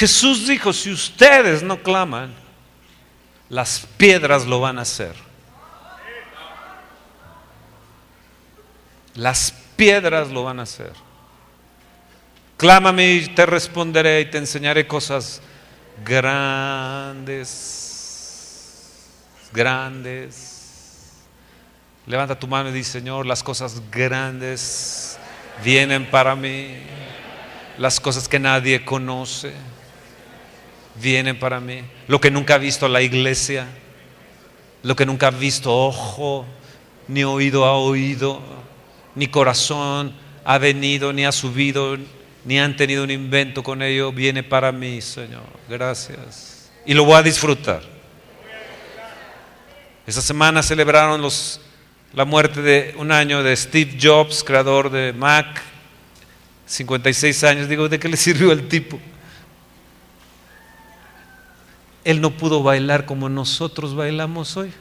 Jesús dijo, si ustedes no claman, las piedras lo van a hacer. Las piedras lo van a hacer. Clámame y te responderé y te enseñaré cosas grandes, grandes. Levanta tu mano y dice, Señor, las cosas grandes vienen para mí. Las cosas que nadie conoce vienen para mí. Lo que nunca ha visto la iglesia, lo que nunca ha visto ojo, ni oído ha oído, ni corazón ha venido, ni ha subido, ni han tenido un invento con ello, viene para mí, Señor. Gracias. Y lo voy a disfrutar. Esta semana celebraron los, la muerte de un año de Steve Jobs, creador de Mac, 56 años. Digo, ¿de qué le sirvió el tipo? Él no pudo bailar como nosotros bailamos hoy.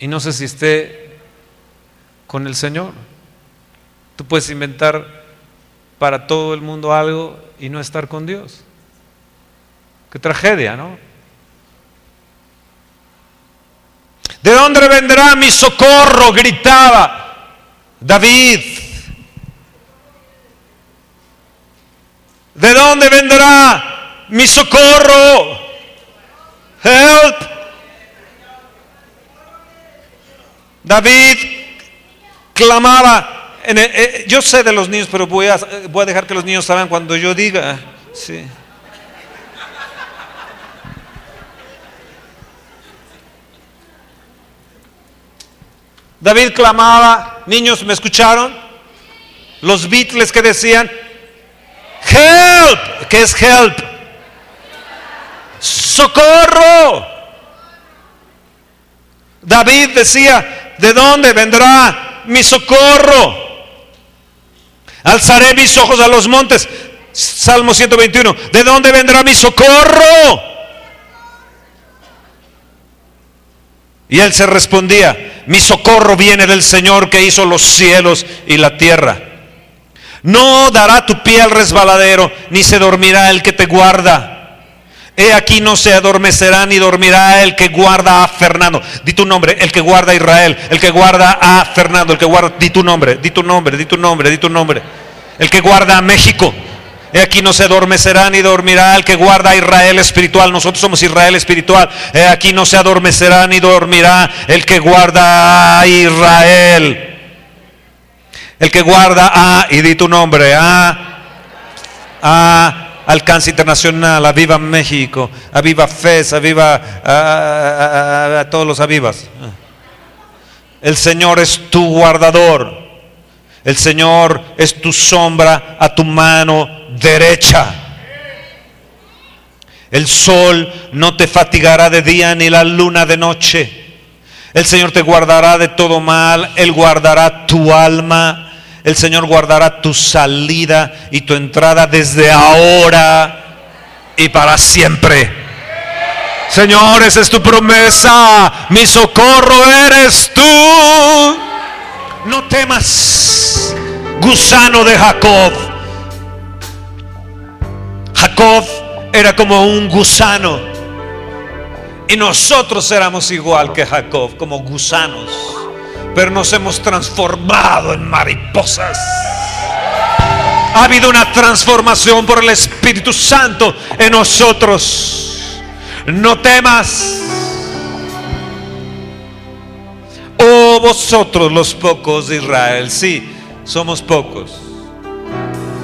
Y no sé si esté con el Señor. Tú puedes inventar para todo el mundo algo y no estar con Dios. Qué tragedia, ¿no? ¿De dónde vendrá mi socorro? gritaba David. ¿De dónde vendrá mi socorro? Help. David clamaba eh, yo sé de los niños, pero voy a, voy a dejar que los niños saben cuando yo diga. Sí. David clamaba, niños, ¿me escucharon? Los Beatles que decían, help, ¿qué es help? Socorro. David decía, ¿de dónde vendrá mi socorro? Alzaré mis ojos a los montes. Salmo 121. ¿De dónde vendrá mi socorro? Y él se respondía, mi socorro viene del Señor que hizo los cielos y la tierra. No dará tu pie al resbaladero, ni se dormirá el que te guarda. He aquí no se adormecerá ni dormirá el que guarda a Fernando. Di tu nombre, el que guarda a Israel, el que guarda a Fernando, el que guarda, di tu nombre, di tu nombre, di tu nombre, di tu nombre. El que guarda a México. He aquí no se adormecerá ni dormirá el que guarda a Israel espiritual. Nosotros somos Israel espiritual. He aquí no se adormecerá ni dormirá el que guarda a Israel. El que guarda a, y di tu nombre, a, a Alcance Internacional, Aviva México, Aviva FES, Aviva a, a, todos los Avivas. El Señor es tu guardador. El Señor es tu sombra a tu mano derecha. El sol no te fatigará de día ni la luna de noche. El Señor te guardará de todo mal. Él guardará tu alma. El Señor guardará tu salida y tu entrada desde ahora y para siempre. Señor, esa es tu promesa. Mi socorro eres tú. No temas, gusano de Jacob. Jacob era como un gusano. Y nosotros éramos igual que Jacob, como gusanos pero nos hemos transformado en mariposas. Ha habido una transformación por el Espíritu Santo en nosotros. No temas. Oh vosotros los pocos de Israel. Sí, somos pocos.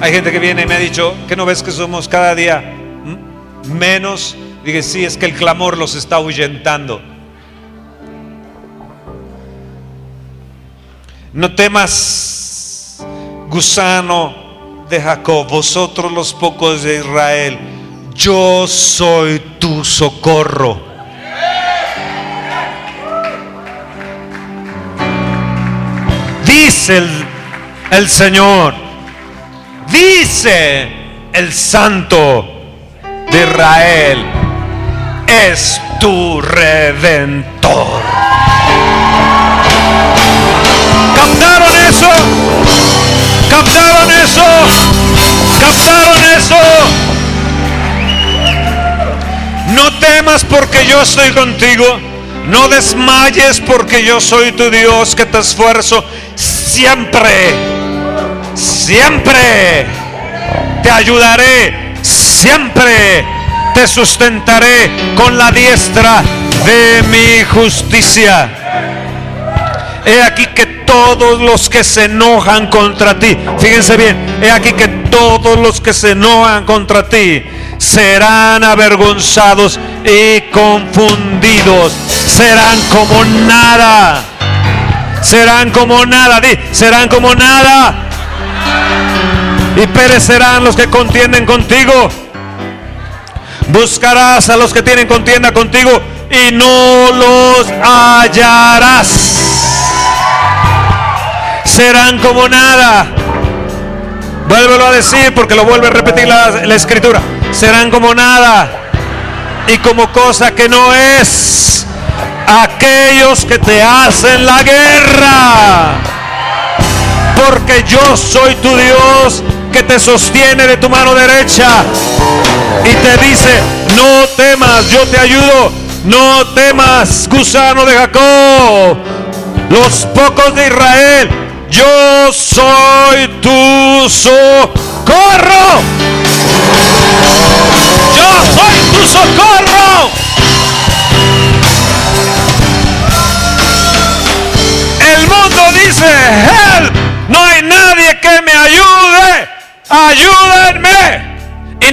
Hay gente que viene y me ha dicho que no ves que somos cada día menos. Dije, sí, es que el clamor los está ahuyentando. No temas, gusano de Jacob, vosotros los pocos de Israel, yo soy tu socorro. Dice el, el Señor, dice el Santo de Israel, es tu redentor. ¿Captaron eso? ¿Captaron eso? No temas porque yo estoy contigo. No desmayes porque yo soy tu Dios que te esfuerzo siempre. Siempre. Te ayudaré. Siempre. Te sustentaré con la diestra de mi justicia. He aquí que todos los que se enojan contra ti, fíjense bien, he aquí que todos los que se enojan contra ti serán avergonzados y confundidos, serán como nada, serán como nada, serán como nada, y perecerán los que contienden contigo. Buscarás a los que tienen contienda contigo y no los hallarás. Serán como nada. Vuélvelo a decir porque lo vuelve a repetir la, la escritura. Serán como nada y como cosa que no es aquellos que te hacen la guerra. Porque yo soy tu Dios que te sostiene de tu mano derecha y te dice, no temas, yo te ayudo, no temas, gusano de Jacob, los pocos de Israel, yo soy tu socorro. Yo soy tu socorro. El mundo dice, help, no hay nadie que me ayude, ayúdenme.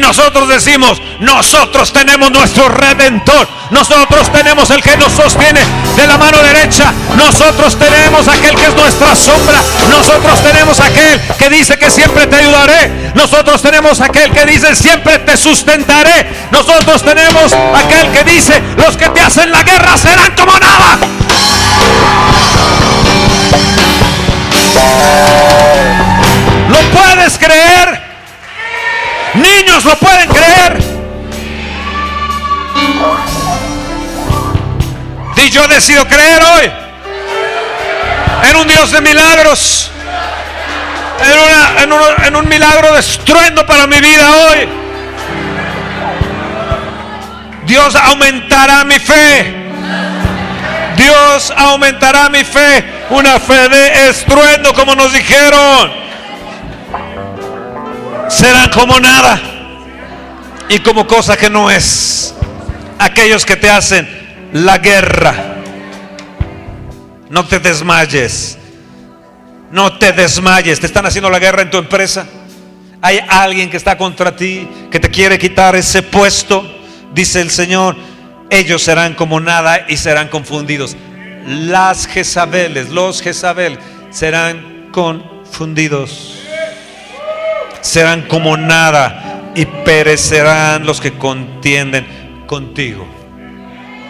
Nosotros decimos, nosotros tenemos nuestro redentor, nosotros tenemos el que nos sostiene de la mano derecha, nosotros tenemos aquel que es nuestra sombra, nosotros tenemos aquel que dice que siempre te ayudaré, nosotros tenemos aquel que dice siempre te sustentaré, nosotros tenemos aquel que dice los que te hacen la guerra serán como nada. ¿Lo puedes creer? Niños lo pueden creer. Y yo decido creer hoy en un Dios de milagros. En, en, un milagro de estruendo para mi vida hoy. Dios aumentará mi fe. Dios aumentará mi fe. Una fe de estruendo como nos dijeron serán como nada y como cosa que no es. Aquellos que te hacen la guerra. No te desmayes. No te desmayes. Te están haciendo la guerra en tu empresa. Hay alguien que está contra ti, que te quiere quitar ese puesto. Dice el Señor, ellos serán como nada y serán confundidos. Las Jezabeles, los Jezabel serán confundidos serán como nada y perecerán los que contienden contigo.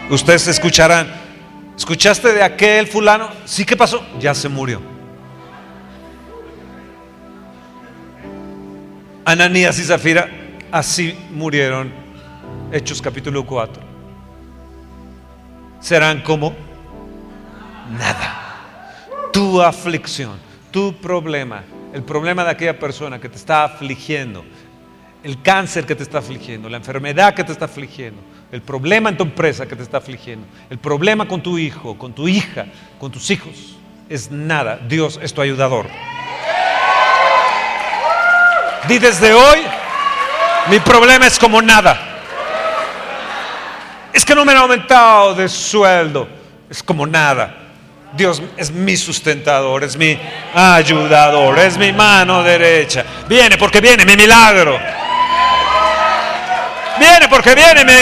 Ustedes escucharán, ¿escuchaste de aquel fulano? Sí, ¿qué pasó? Ya se murió. Ananías y Zafira así murieron. Hechos capítulo 4. Serán como nada. Tu aflicción, tu problema, el problema de aquella persona que te está afligiendo, el cáncer que te está afligiendo, la enfermedad que te está afligiendo, el problema en tu empresa que te está afligiendo, el problema con tu hijo, con tu hija, con tus hijos, es nada. Dios es tu ayudador. Di desde hoy, mi problema es como nada. Es que no me han aumentado de sueldo, es como nada. Dios es mi sustentador, es mi ayudador, es mi mano derecha. Viene porque viene mi milagro. Viene porque viene mi,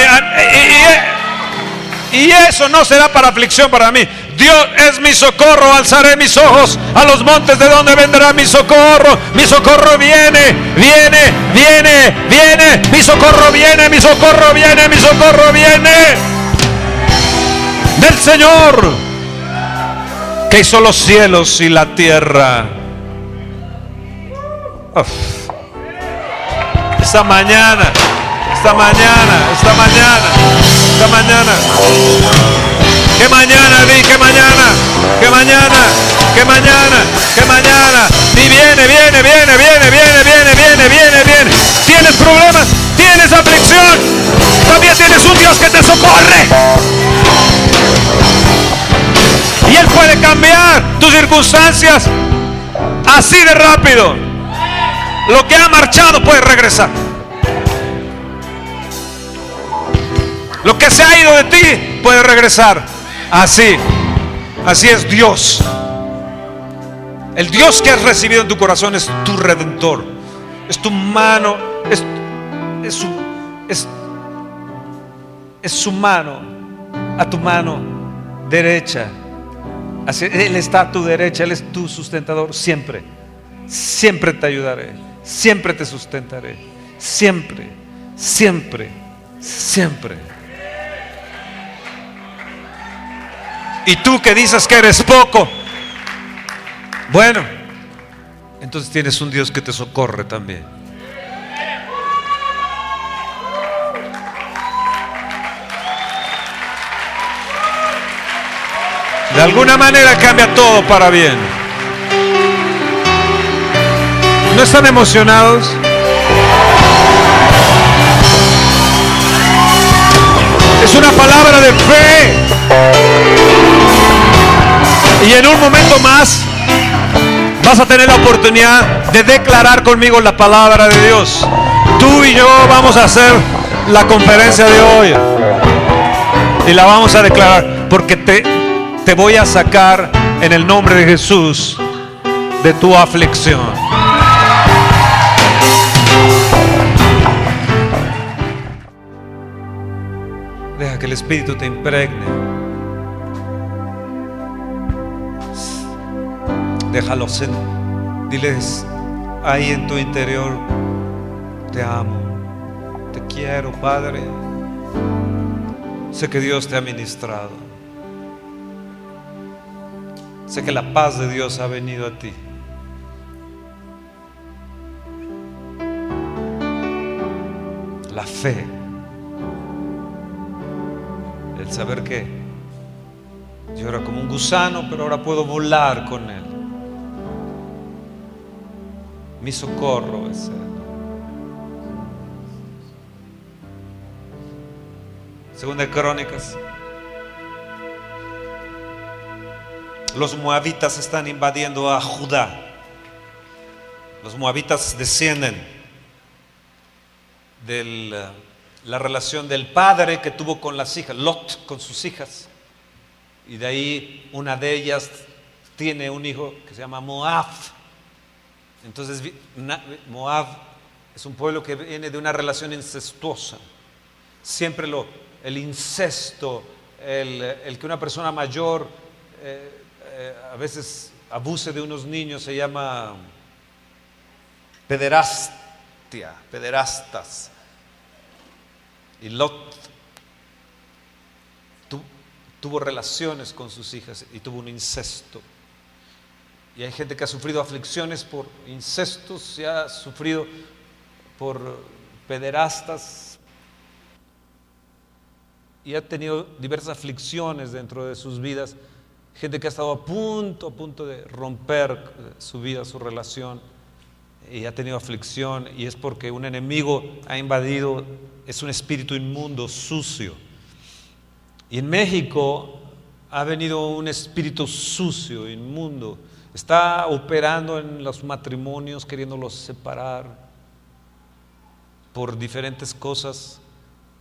y, y eso no será para aflicción para mí. Dios es mi socorro, alzaré mis ojos a los montes de donde vendrá mi socorro. Mi socorro viene, viene, viene, viene. Mi socorro viene, mi socorro viene, mi socorro viene. Del Señor que hizo los cielos y la tierra. Esta mañana, esta mañana, esta mañana, esta mañana. Que mañana, di que mañana, que mañana, que mañana, que mañana. Y viene, viene, viene, viene, viene, viene, viene, viene, viene. Tienes problemas, tienes aflicción. También tienes un Dios que te socorre. Circunstancias, así de rápido. Lo que ha marchado puede regresar. Lo que se ha ido de ti puede regresar. Así. Así es Dios. El Dios que has recibido en tu corazón es tu redentor. Es tu mano. Es, es su mano a tu mano derecha. Él está a tu derecha. Él es tu sustentador siempre. Siempre te ayudaré. Siempre te sustentaré. Siempre. Siempre. Siempre. Y tú que dices que eres poco, bueno, entonces tienes un Dios que te socorre también. De alguna manera cambia todo para bien. ¿No están emocionados? Es una palabra de fe. Y en un momento más vas a tener la oportunidad de declarar conmigo la palabra de Dios. Tú y yo vamos a hacer la conferencia de hoy. Y la vamos a declarar porque te, te voy a sacar en el nombre de Jesús de tu aflicción. Deja que el Espíritu te impregne. Déjalos en, diles ahí en tu interior, te amo, te quiero, Padre. Sé que Dios te ha ministrado. Sé que la paz de Dios ha venido a ti. La fe. El saber que yo era como un gusano, pero ahora puedo volar con Él. Mi socorro es Él. Segunda de Crónicas. Los moabitas están invadiendo a Judá. Los moabitas descienden de la relación del padre que tuvo con las hijas, Lot con sus hijas. Y de ahí una de ellas tiene un hijo que se llama Moab. Entonces Moab es un pueblo que viene de una relación incestuosa. Siempre lo, el incesto, el, que una persona mayor eh, eh, a veces abuse de unos niños se llama pederastia, pederastas. Y Lot tuvo relaciones con sus hijas y tuvo un incesto. Y hay gente que ha sufrido aflicciones por incestos, se ha sufrido por pederastas y ha tenido diversas aflicciones dentro de sus vidas. Gente que ha estado a punto, a punto de romper su vida, su relación y ha tenido aflicción y es porque un enemigo ha invadido, es un espíritu inmundo, sucio. Y en México ha venido un espíritu sucio, inmundo, está operando en los matrimonios, queriéndolos separar por diferentes cosas,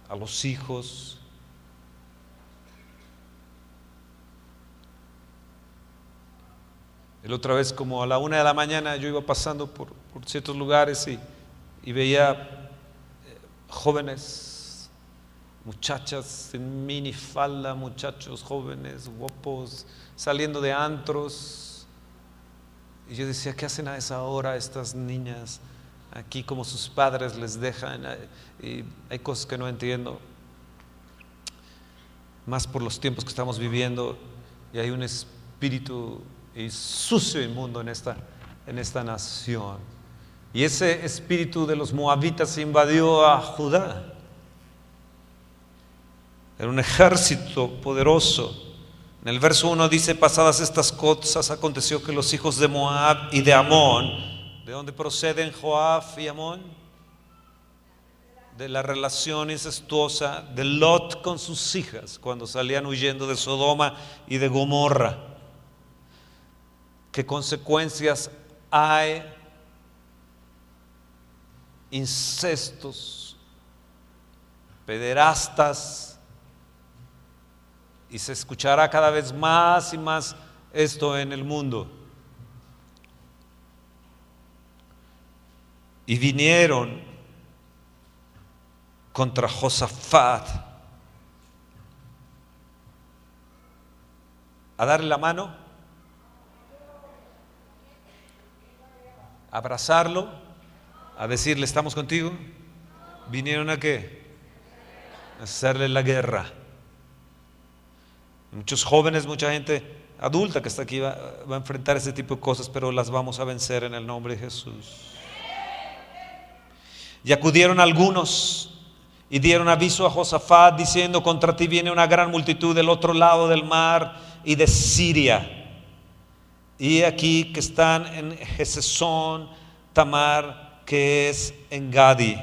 a los hijos. El otra vez, como a la una de la mañana, yo iba pasando por, ciertos lugares y, y veía eh, jóvenes, muchachas en minifalda, muchachos jóvenes, guapos, saliendo de antros, y yo decía, ¿qué hacen a esa hora estas niñas aquí como sus padres les dejan? Y hay cosas que no entiendo, más por los tiempos que estamos viviendo, y hay un espíritu sucio inmundo en esta, en esta nación. Y ese espíritu de los moabitas invadió a Judá. Era un ejército poderoso en el verso 1 dice, pasadas estas cosas, aconteció que los hijos de Moab y de Amón, ¿de dónde proceden Joab y Amón? De la relación incestuosa de Lot con sus hijas cuando salían huyendo de Sodoma y de Gomorra. Qué consecuencias hay, incestos, pederastas, y se escuchará cada vez más y más esto en el mundo. Y vinieron contra Josafat a darle la mano, a abrazarlo, a decirle, estamos contigo. Vinieron a qué? Hacerle la guerra. Muchos jóvenes, mucha gente adulta que está aquí va, va, a enfrentar ese tipo de cosas, pero las vamos a vencer en el nombre de Jesús. Y acudieron algunos y dieron aviso a Josafat diciendo, contra ti viene una gran multitud del otro lado del mar y de Siria. Y aquí que están en Jesesón, Tamar, que es en Gadi.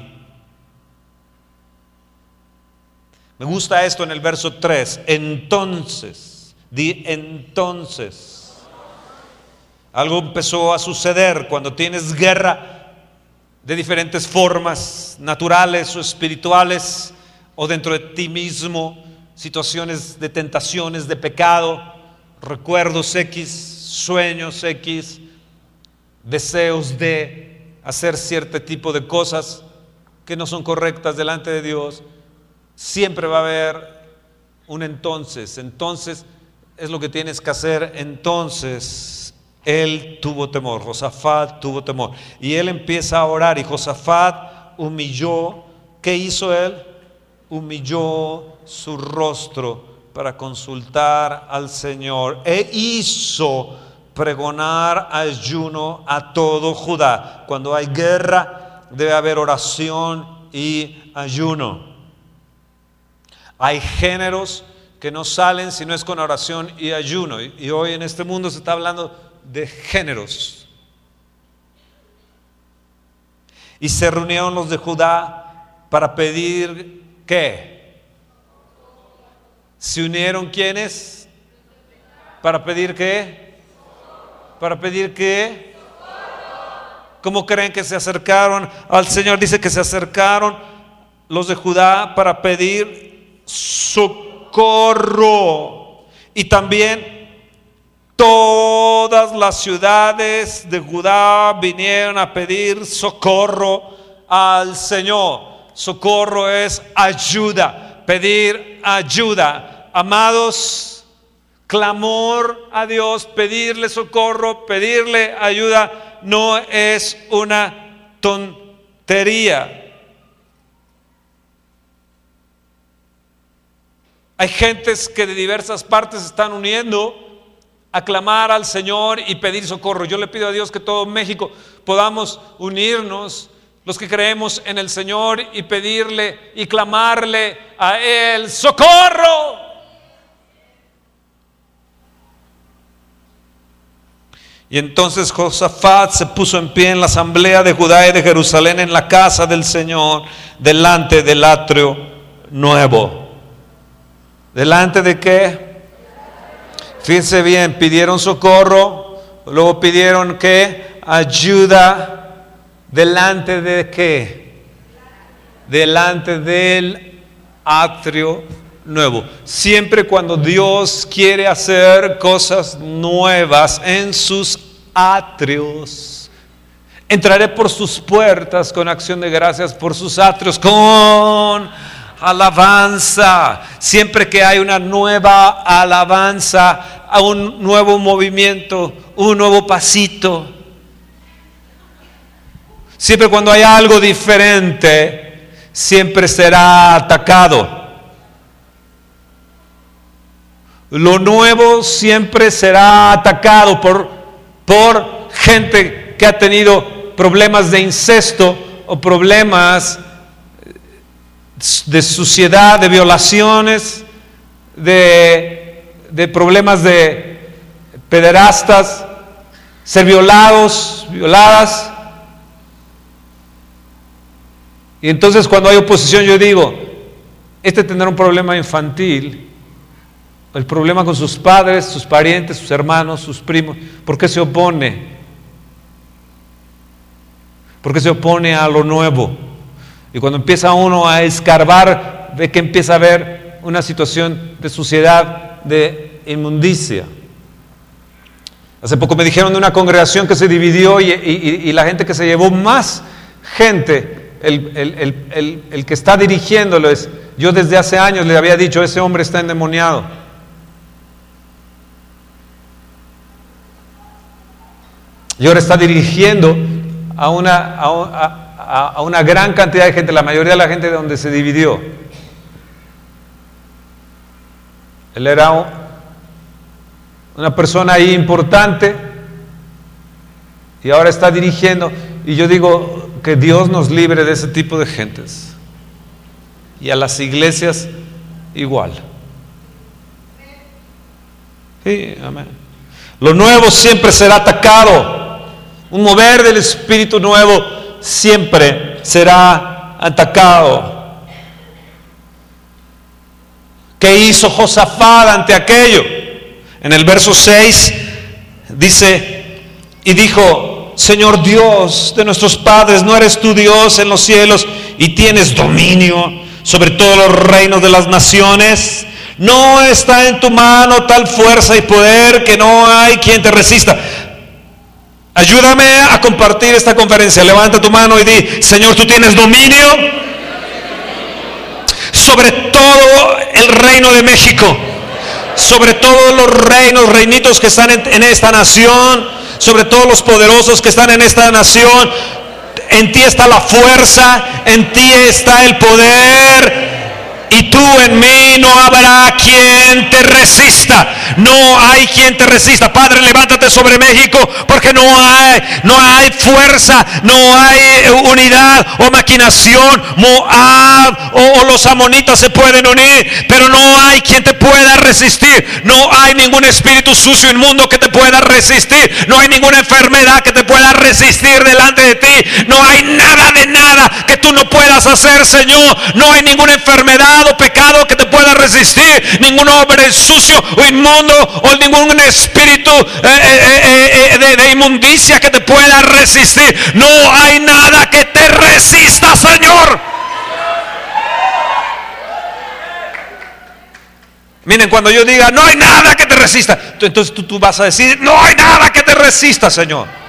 Me gusta esto en el verso 3. Entonces, di entonces. Algo empezó a suceder cuando tienes guerra de diferentes formas, naturales o espirituales, o dentro de ti mismo, situaciones de tentaciones, de pecado, recuerdos X, sueños X, deseos de hacer cierto tipo de cosas que no son correctas delante de Dios, siempre va a haber un entonces. Entonces es lo que tienes que hacer entonces él tuvo temor, Josafat tuvo temor. Y él empieza a orar y Josafat humilló. ¿Qué hizo él? Humilló su rostro para consultar al Señor e hizo pregonar ayuno a todo Judá. Cuando hay guerra debe haber oración y ayuno. Hay géneros que no salen si no es con oración y ayuno. Y hoy en este mundo se está hablando de géneros. Y se reunieron los de Judá para pedir qué. Se unieron quienes para pedir qué. Para pedir qué. ¿Cómo creen que se acercaron al Señor? Dice que se acercaron los de Judá para pedir socorro. Y también Todas las ciudades de Judá vinieron a pedir socorro al Señor. Socorro es ayuda, pedir ayuda. Amados, clamor a Dios, pedirle socorro, pedirle ayuda, no es una tontería. Hay gentes que de diversas partes están uniendo aclamar al Señor y pedir socorro. Yo le pido a Dios que todo México podamos unirnos, los que creemos en el Señor, y pedirle y clamarle a Él, socorro. Y entonces Josafat se puso en pie en la asamblea de Judá y de Jerusalén en la casa del Señor, delante del atrio nuevo. ¿Delante de qué? Fíjense bien, pidieron socorro, luego pidieron que ayuda delante de qué? Delante del atrio nuevo. Siempre cuando Dios quiere hacer cosas nuevas en sus atrios, entraré por sus puertas con acción de gracias, por sus atrios con alabanza. Siempre que hay una nueva alabanza, a un nuevo movimiento, un nuevo pasito. Siempre cuando hay algo diferente, siempre será atacado. Lo nuevo siempre será atacado por, por gente que ha tenido problemas de incesto o problemas de suciedad, de violaciones, de, de problemas de pederastas, ser violados, violadas. Y entonces cuando hay oposición yo digo, este tendrá un problema infantil, el problema con sus padres, sus parientes, sus hermanos, sus primos. ¿Por qué se opone? ¿Por qué se opone a lo nuevo? Y cuando empieza uno a escarbar, ve que empieza a haber una situación de suciedad, de inmundicia. Hace poco me dijeron de una congregación que se dividió y, la gente que se llevó más gente, el, el que está dirigiéndolo es, yo desde hace años le había dicho, ese hombre está endemoniado. Y ahora está dirigiendo a una, a, una gran cantidad de gente, la mayoría de la gente de donde se dividió. Él era una persona ahí importante y ahora está dirigiendo. Y yo digo que Dios nos libre de ese tipo de gentes. Y a las iglesias igual. Sí, amén. Lo nuevo siempre será atacado. Un mover del Espíritu Nuevo siempre será atacado. ¿Qué hizo Josafat ante aquello? En el verso 6 dice, y dijo, Señor Dios de nuestros padres, ¿no eres tu Dios en los cielos y tienes dominio sobre todos los reinos de las naciones? No está en tu mano tal fuerza y poder que no hay quien te resista. Ayúdame a compartir esta conferencia. Levanta tu mano y di, Señor, tú tienes dominio sobre todo el reino de México, sobre todos los reinos, reinitos que están en, esta nación, sobre todos los poderosos que están en esta nación. En ti está la fuerza, en ti está el poder, y tú en mí no habrá quien te resista. No hay quien te resista. Padre, levántate sobre México porque no hay, no hay fuerza, no hay unidad o maquinación. Moab o, los amonitas se pueden unir, pero no hay quien te pueda resistir. No hay ningún espíritu sucio inmundo que te pueda resistir. No hay ninguna enfermedad que te pueda resistir delante de ti. No hay nada de nada que tú no puedas hacer, Señor. No hay ninguna enfermedad pecado que te pueda resistir, ningún hombre sucio o inmundo o ningún espíritu eh, eh, eh, de, de inmundicia que te pueda resistir. No hay nada que te resista, Señor. Miren, cuando yo diga, no hay nada que te resista, entonces tú, tú, vas a decir, no hay nada que te resista, Señor.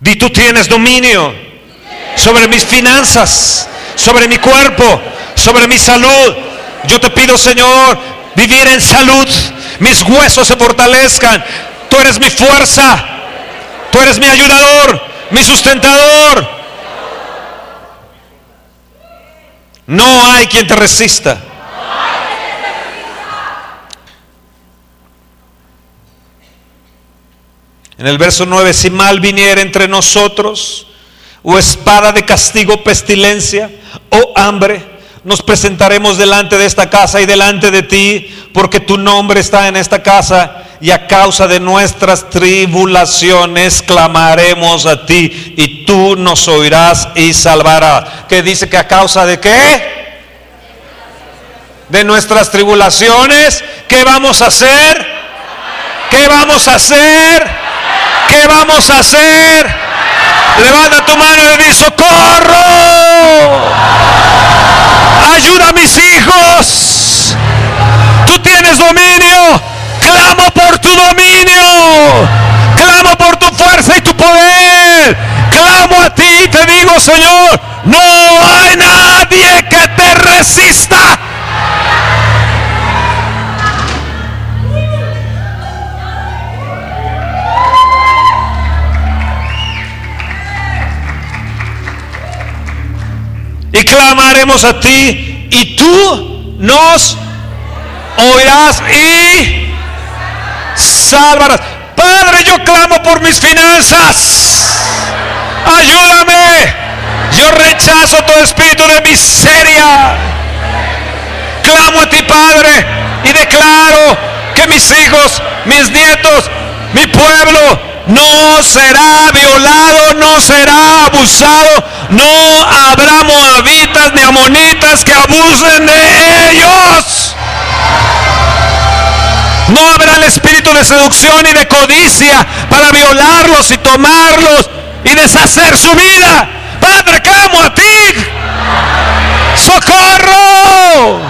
Di tú tienes dominio sobre mis finanzas, sobre mi cuerpo, sobre mi salud. Yo te pido, Señor, vivir en salud, mis huesos se fortalezcan. Tú eres mi fuerza, tú eres mi ayudador, mi sustentador. No hay quien te resista. En el verso 9, si mal viniera entre nosotros, o espada de castigo, pestilencia, o hambre, nos presentaremos delante de esta casa y delante de ti, porque tu nombre está en esta casa, y a causa de nuestras tribulaciones clamaremos a ti, y tú nos oirás y salvarás. ¿Qué dice que a causa de qué? De nuestras tribulaciones, ¿qué vamos a hacer? ¿Qué vamos a hacer? ¿Qué vamos a hacer? Levanta tu mano y di socorro. Ayuda a mis hijos. Tú tienes dominio. Clamo por tu dominio. Clamo por tu fuerza y tu poder. Clamo a ti y te digo, Señor, no hay nadie que te resista. Y clamaremos a ti y tú nos oirás y salvarás. Padre, yo clamo por mis finanzas. Ayúdame. Yo rechazo todo espíritu de miseria. Clamo a ti, Padre, y declaro que mis hijos, mis nietos, mi pueblo no será violado, no será abusado, no habrá moabitas ni amonitas que abusen de ellos. No habrá el espíritu de seducción y de codicia para violarlos y tomarlos y deshacer su vida. Padre, clamo a ti. ¡Socorro!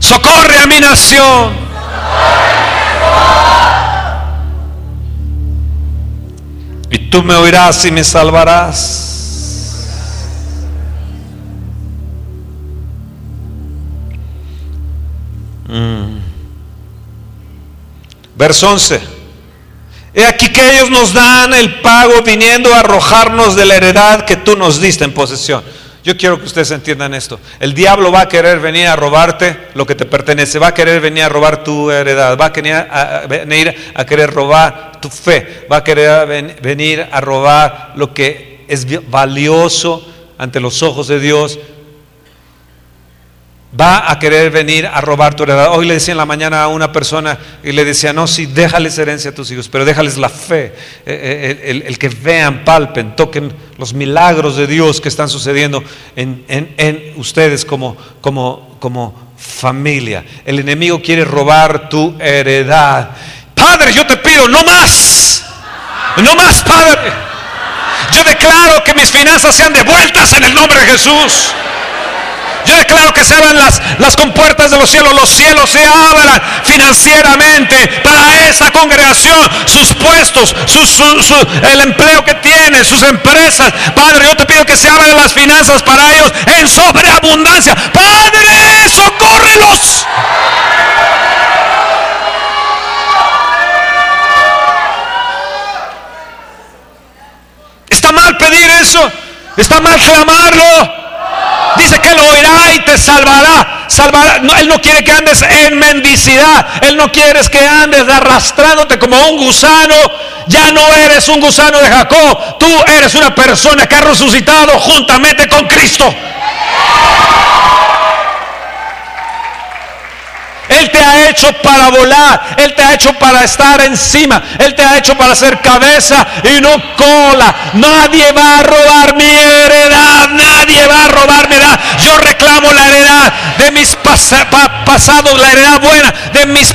Socorre a mi nación. Y tú me oirás y me salvarás. Mm. Verso 11. He aquí que ellos nos dan el pago viniendo a arrojarnos de la heredad que tú nos diste en posesión. Yo quiero que ustedes entiendan esto. El diablo va a querer venir a robarte lo que te pertenece, va a querer venir a robar tu heredad, va a querer, venir a querer robar tu fe, va a querer venir a robar lo que es valioso ante los ojos de Dios, va a querer venir a robar tu heredad. Hoy le decía en la mañana a una persona y le decía, no, sí, déjales herencia a tus hijos, pero déjales la fe, eh, eh, el, que vean, palpen, toquen los milagros de Dios que están sucediendo en, en ustedes como, como, como familia. El enemigo quiere robar tu heredad. Padre, yo te pido, no más, no más, Padre. Yo declaro que mis finanzas sean devueltas en el nombre de Jesús. Yo declaro que se abran las, las compuertas de los cielos, los cielos se abran financieramente para esa congregación, sus puestos, el empleo que tiene, sus empresas. Padre, yo te pido que se abran las finanzas para ellos en sobreabundancia. Padre, socórrelos. Está mal pedir eso. Está mal clamarlo. Dice que lo oirá y te salvará. salvará. él no quiere que andes en mendicidad. Él no quiere que andes arrastrándote como un gusano. Ya no eres un gusano de Jacob. Tú eres una persona que ha resucitado juntamente con Cristo. Él te ha hecho para volar, Él te ha hecho para estar encima, Él te ha hecho para ser cabeza y no cola. Nadie va a robar mi heredad, nadie va a robar mi heredad. Yo reclamo la heredad de mis pasados, la heredad buena de mis,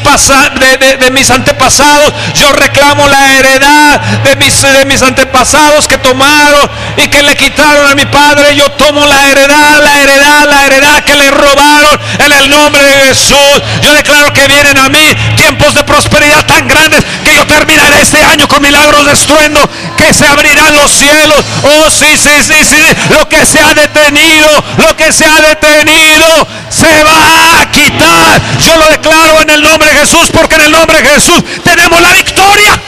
de, mis antepasados. Yo reclamo la heredad de mis, de mis antepasados que tomaron y que le quitaron a mi padre. Yo tomo la heredad, la heredad, la heredad que le robaron en el nombre de Jesús. Yo declaro que vienen a mí tiempos de prosperidad tan grandes que yo terminaré este año con milagros de estruendo, que se abrirán los cielos. Oh, sí, sí, sí, sí. Lo que se ha detenido, lo que se ha detenido, se va a quitar. Yo lo declaro en el nombre de Jesús, porque en el nombre de Jesús tenemos la victoria.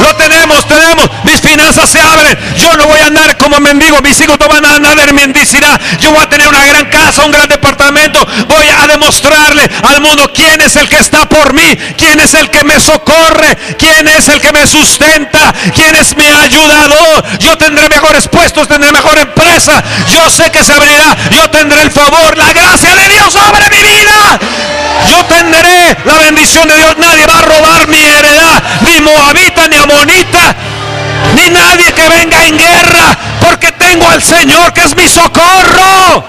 Lo tenemos, tenemos. Finanzas se abren. Yo no voy a andar como mendigo. Mis hijos no van a andar en mendicidad. Yo voy a tener una gran casa, un gran departamento. Voy a demostrarle al mundo quién es el que está por mí. Quién es el que me socorre. Quién es el que me sustenta. Quién es mi ayudador. Yo tendré mejores puestos, tendré mejor empresa. Yo sé que se abrirá. Yo tendré el favor, la gracia de Dios sobre mi vida. Yo tendré la bendición de Dios. Nadie va a robar mi heredad. Ni. Ni nadie que venga en guerra. Porque tengo al Señor que es mi socorro.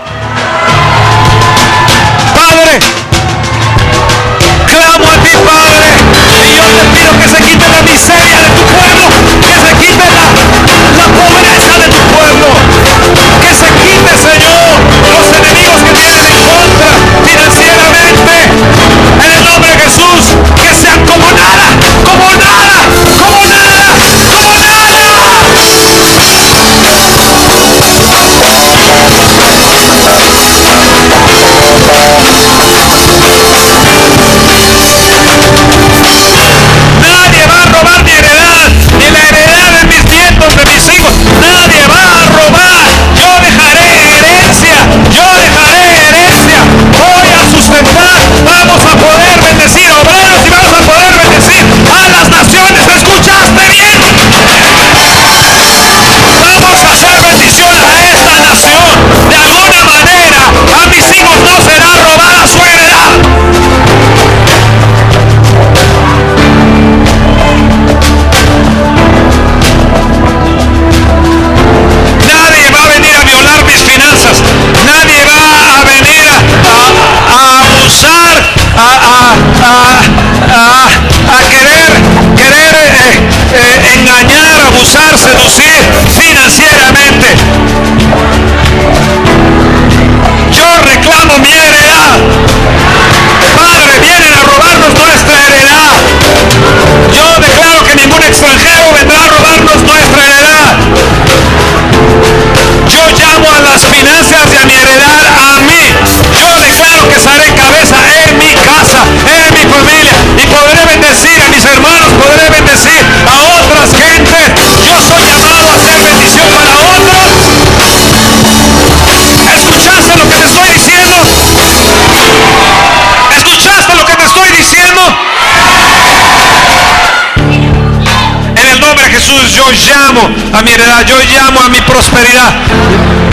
A mi heredad, yo llamo a mi prosperidad.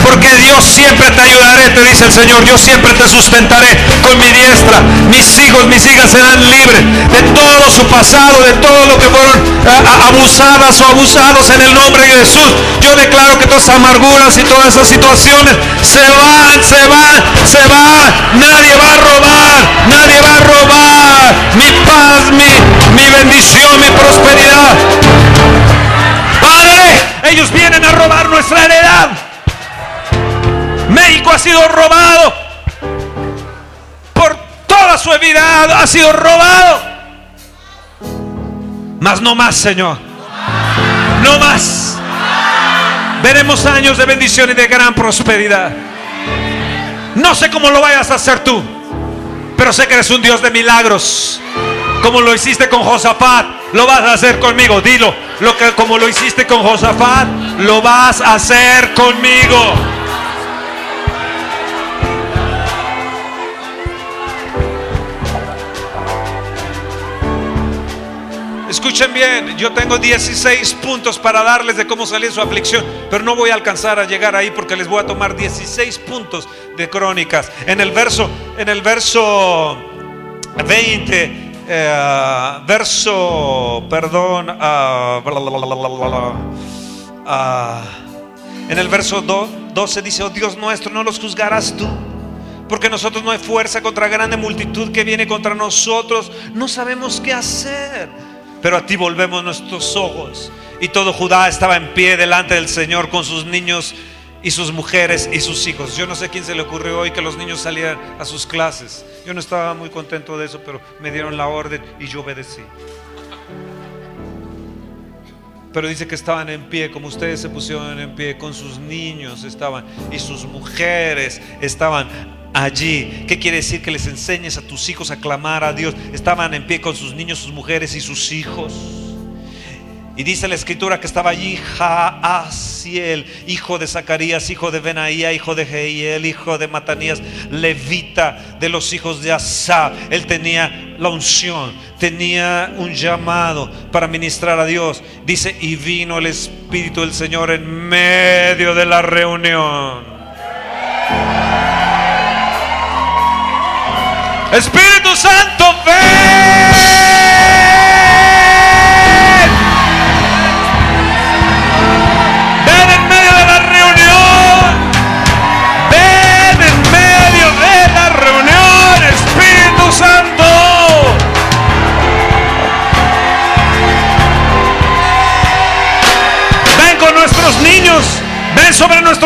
Porque Dios siempre te ayudaré, te dice el Señor. Yo siempre te sustentaré con mi diestra. Mis hijos, mis hijas serán libres de todo su pasado, de todo lo que fueron abusadas o abusados en el nombre de Jesús. Yo declaro que todas esas amarguras y todas esas situaciones se van, se van, se van. Nadie va a robar, nadie va a robar mi paz, mi, mi bendición, mi prosperidad. Ellos vienen a robar nuestra heredad. México ha sido robado. Por toda su vida ha sido robado. Mas no más, Señor. No más. Veremos años de bendición y de gran prosperidad. No sé cómo lo vayas a hacer tú, pero sé que eres un Dios de milagros. Como lo hiciste con Josafat, lo vas a hacer conmigo. Dilo, lo que como lo hiciste con Josafat, lo vas a hacer conmigo. Escuchen bien, yo tengo 16 puntos para darles de cómo salir su aflicción, pero no voy a alcanzar a llegar ahí porque les voy a tomar 16 puntos de crónicas. En el verso, en el verso 20, eh, verso, perdón, uh, en el verso 12 dice, oh Dios nuestro, no los juzgarás tú porque nosotros no hay fuerza contra grande multitud que viene contra nosotros. No sabemos qué hacer pero a ti volvemos nuestros ojos. Y todo Judá estaba en pie delante del Señor con sus niños y sus mujeres y sus hijos. Yo no sé quién se le ocurrió hoy que los niños salieran a sus clases. Yo no estaba muy contento de eso, pero me dieron la orden y yo obedecí. Pero dice que estaban en pie, como ustedes se pusieron en pie, con sus niños estaban y sus mujeres estaban allí. ¿Qué quiere decir? Que les enseñes a tus hijos a clamar a Dios. Estaban en pie con sus niños, sus mujeres y sus hijos. Y dice la escritura que estaba allí Jaasiel, hijo de Zacarías, hijo de Benaía, hijo de Jehiel, hijo de Matanías, levita de los hijos de Asa. Él tenía la unción, tenía un llamado para ministrar a Dios. Dice, y vino el Espíritu del Señor en medio de la reunión. Espíritu Santo. Ven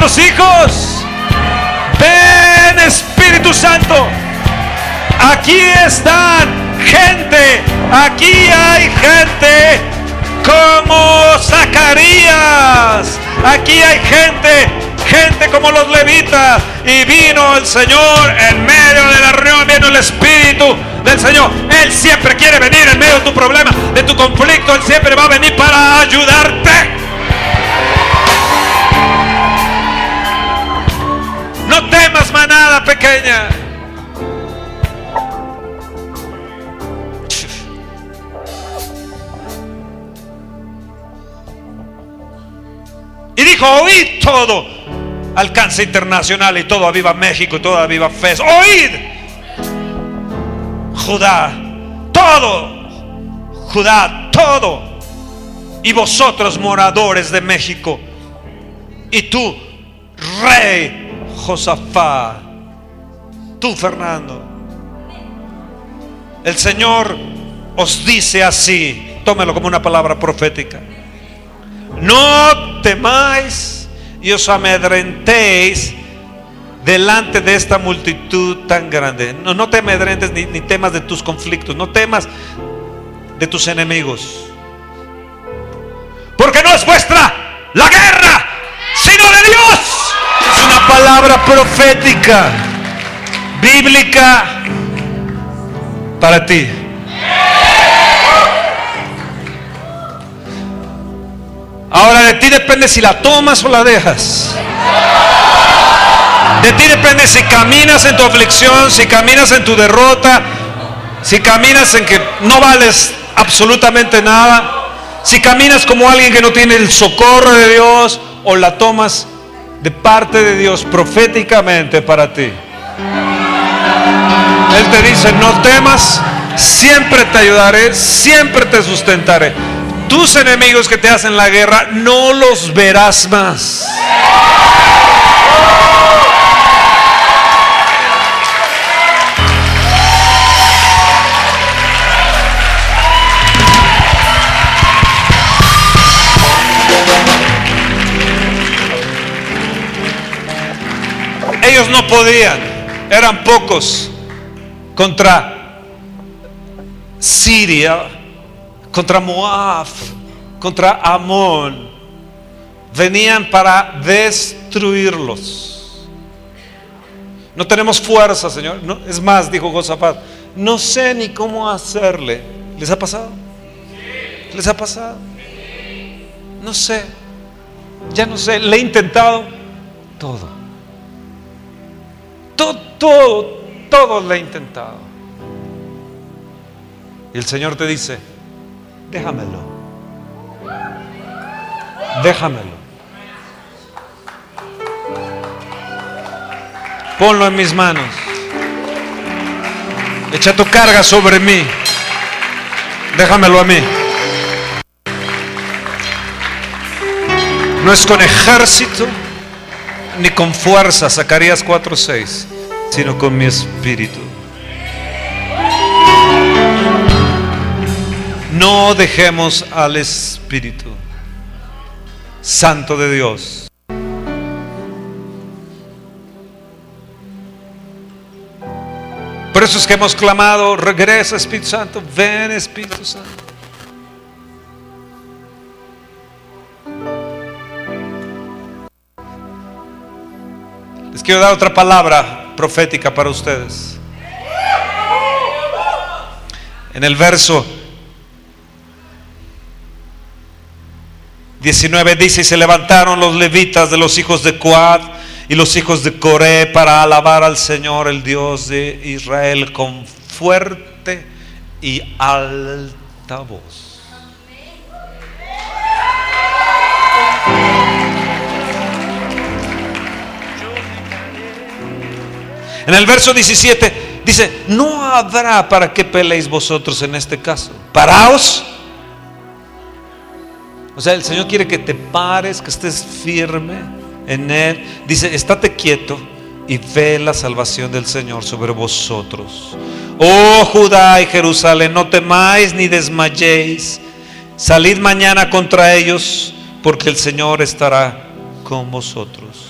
hijos. Ven Espíritu Santo. Aquí están gente, aquí hay gente como Zacarías. Aquí hay gente, gente como los levitas. Y vino el Señor en medio de la reunión, vino el Espíritu del Señor. Él siempre quiere venir en medio de tu problema, de tu conflicto. Él siempre va a venir para ayudarte. No temas manada pequeña. Y dijo, oíd todo. Alcance internacional y todo viva México y toda viva fe. Oíd. Judá, todo. Judá, todo. Y vosotros moradores de México. Y tú, rey Josafá. Tú, Fernando. El Señor os dice así. Tómelo como una palabra profética. No temáis y os amedrentéis delante de esta multitud tan grande. No, no te amedrentes ni, ni temas de tus conflictos, no temas de tus enemigos. Porque no es vuestra la guerra, sino de Dios. Es palabra profética, bíblica para ti. Ahora de ti depende si la tomas o la dejas. De ti depende si caminas en tu aflicción, si caminas en tu derrota, si caminas en que no vales absolutamente nada, Si caminas como alguien que no tiene el socorro de Dios o la tomas de parte de Dios proféticamente para ti. Él te dice, no temas, siempre te ayudaré, siempre te sustentaré. Tus enemigos que te hacen la guerra, no los verás más. No podían, eran pocos contra Siria, contra Moab, contra Amón. Venían para destruirlos. No tenemos fuerza, Señor. No, es más, dijo Josafat, no sé ni cómo hacerle. ¿Les ha pasado? ¿Les ha pasado? No sé. Ya no sé. Le he intentado todo. Todo, todo, todo le he intentado. Y el Señor te dice, déjamelo. Déjamelo. Ponlo en mis manos. Echa tu carga sobre mí. Déjamelo a mí. No es con ejército ni con fuerza, Zacarías 4:6, sino con mi espíritu. No dejemos al Espíritu Santo de Dios. Por eso es que hemos clamado, regresa Espíritu Santo, ven Espíritu Santo. Quiero dar otra palabra profética para ustedes. En el verso 19 dice, y se levantaron los levitas de los hijos de Coad y los hijos de Coré para alabar al Señor, el Dios de Israel, con fuerte y alta voz. En el verso 17 dice, no habrá para qué peleéis vosotros en este caso. Paraos. O sea, el Señor quiere que te pares, que estés firme en Él. Dice, estate quieto y ve la salvación del Señor sobre vosotros. Oh Judá y Jerusalén, no temáis ni desmayéis. Salid mañana contra ellos, porque el Señor estará con vosotros.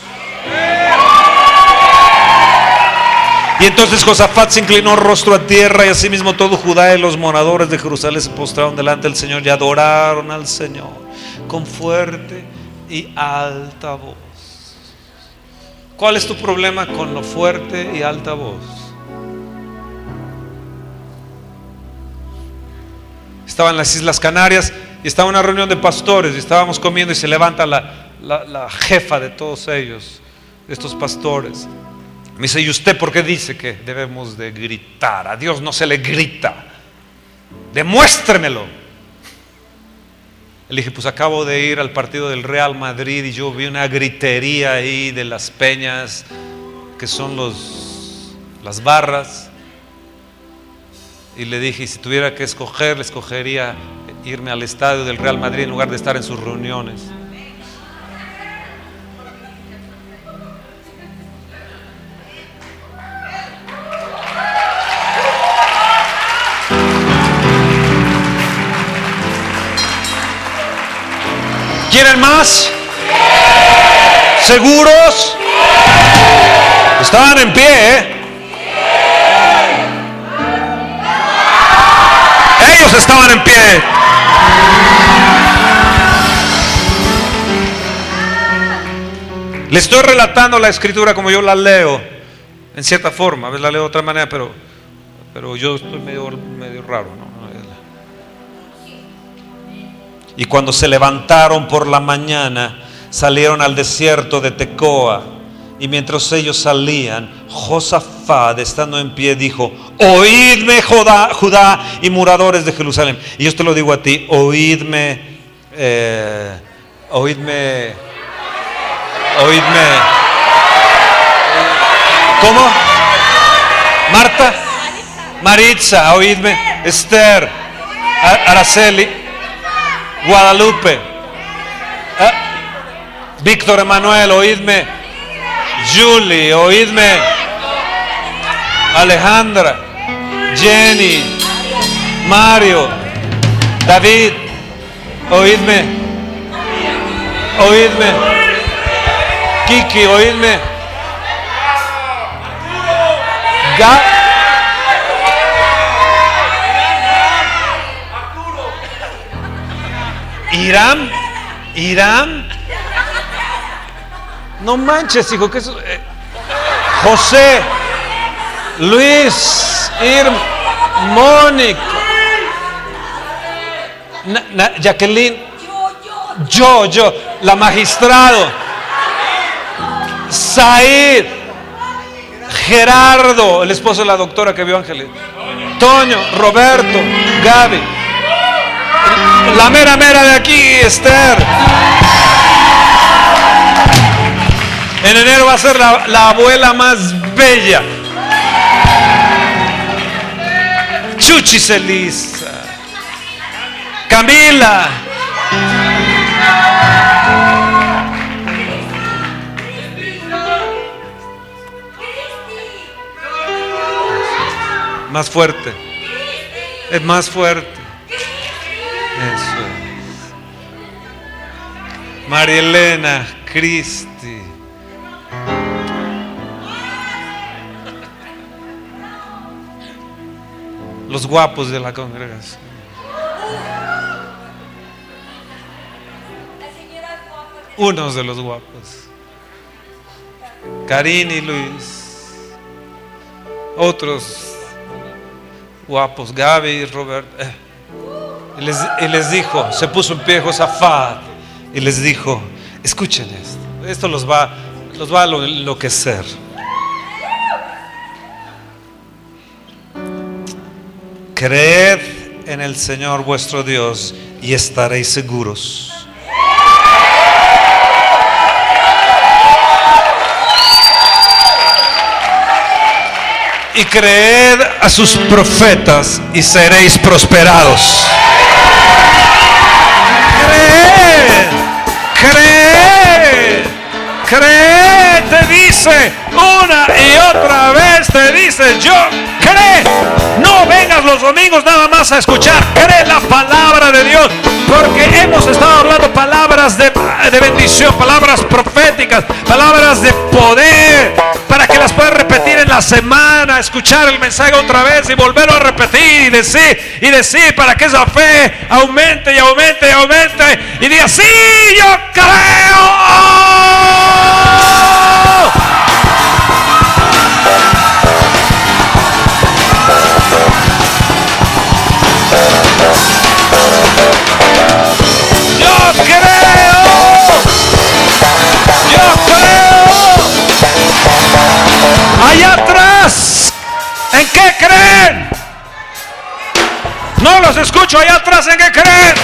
Y entonces Josafat se inclinó rostro a tierra y asimismo todo Judá y los moradores de Jerusalén se postraron delante del Señor y adoraron al Señor con fuerte y alta voz. ¿Cuál es tu problema con lo fuerte y alta voz? Estaba en las Islas Canarias y estaba una reunión de pastores y estábamos comiendo y se levanta la, la, la jefa de todos ellos, de estos pastores. Me dice, ¿y usted por qué dice que debemos de gritar? A Dios no se le grita. Demuéstremelo. Le dije, pues acabo de ir al partido del Real Madrid y yo vi una gritería ahí de las peñas, que son los, las barras. Y le dije, si tuviera que escoger, le escogería irme al estadio del Real Madrid en lugar de estar en sus reuniones. ¿Quieren más? ¿Seguros? Estaban en pie, ¿eh? Ellos estaban en pie. Le estoy relatando la escritura como yo la leo, en cierta forma. A veces la leo de otra manera, pero, pero yo estoy medio, medio raro, ¿no? Y cuando se levantaron por la mañana, salieron al desierto de Tecoa. Y mientras ellos salían, Josafat, estando en pie, dijo, oídme Judá, Judá y moradores de Jerusalén. Y yo te lo digo a ti, oídme eh, oídme, oídme. ¿Cómo? Marta, Maritza, oídme, Esther, Araceli, Guadalupe, eh, Víctor Emanuel, oídme, Julie, oídme, Alejandra, Jenny, Mario, David, oídme, oídme, Kiki, oídme, Ga Irán, Irán, no manches, hijo, que eso. eh, José, Luis, Irma, Mónica, Jacqueline, yo, yo, la magistrado, Said, Gerardo, el esposo de la doctora que vio Ángeles, Toño, Roberto, Gaby, la mera mera de aquí, Esther. En enero va a ser la, la abuela más bella. Chuchi Celisa. Camila. Más fuerte. Es más fuerte. Eso es. María Elena, Cristi. Los guapos de la congregación. Unos de los guapos. Karin y Luis. Otros guapos, Gaby y Robert. Eh. Y les, dijo, se puso en pie Josafat y les dijo, escuchen esto, esto los va, los va a enloquecer. Creed en el Señor vuestro Dios y estaréis seguros. Y creed a sus profetas y seréis prosperados. Creed, creed, te dice una y otra vez, te dice yo, cree. No vengas los domingos nada más a escuchar, cree la palabra de Dios, porque hemos estado hablando de bendición, palabras proféticas, palabras de poder, para que las puedas repetir en la semana, escuchar el mensaje otra vez y volverlo a repetir y decir, y decir, para que esa fe aumente y aumente y aumente, y diga, sí, yo creo. Yo creo. Allá atrás. ¿En qué creen? No los escucho allá atrás. ¿En qué creen?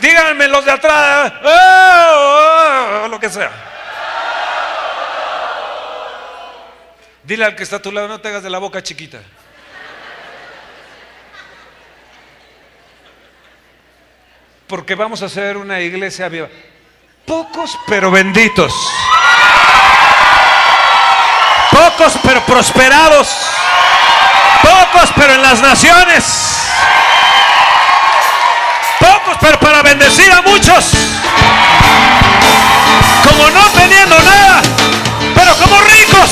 Díganme los de atrás. oh, lo que sea. Dile al que está a tu lado, no te hagas de la boca chiquita. Porque vamos a hacer una iglesia viva. Pocos pero benditos. Pocos pero prosperados. Pocos pero en las naciones. Pocos pero para bendecir a muchos. Como no teniendo nada, pero como ricos.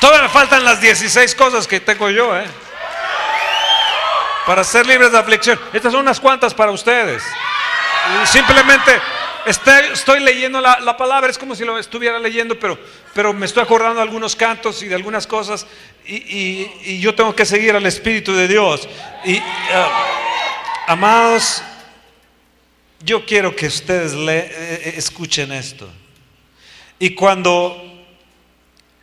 Todavía me faltan las 16 cosas que tengo yo, ¿eh? Para ser libres de aflicción. Estas son unas cuantas para ustedes. Simplemente estoy, leyendo la, la palabra, es como si lo estuviera leyendo, pero, pero me estoy acordando de algunos cantos y de algunas cosas. Y, y- yo tengo que seguir al Espíritu de Dios. Ah, amados, yo quiero que ustedes le- eh, eh, escuchen esto. Y cuando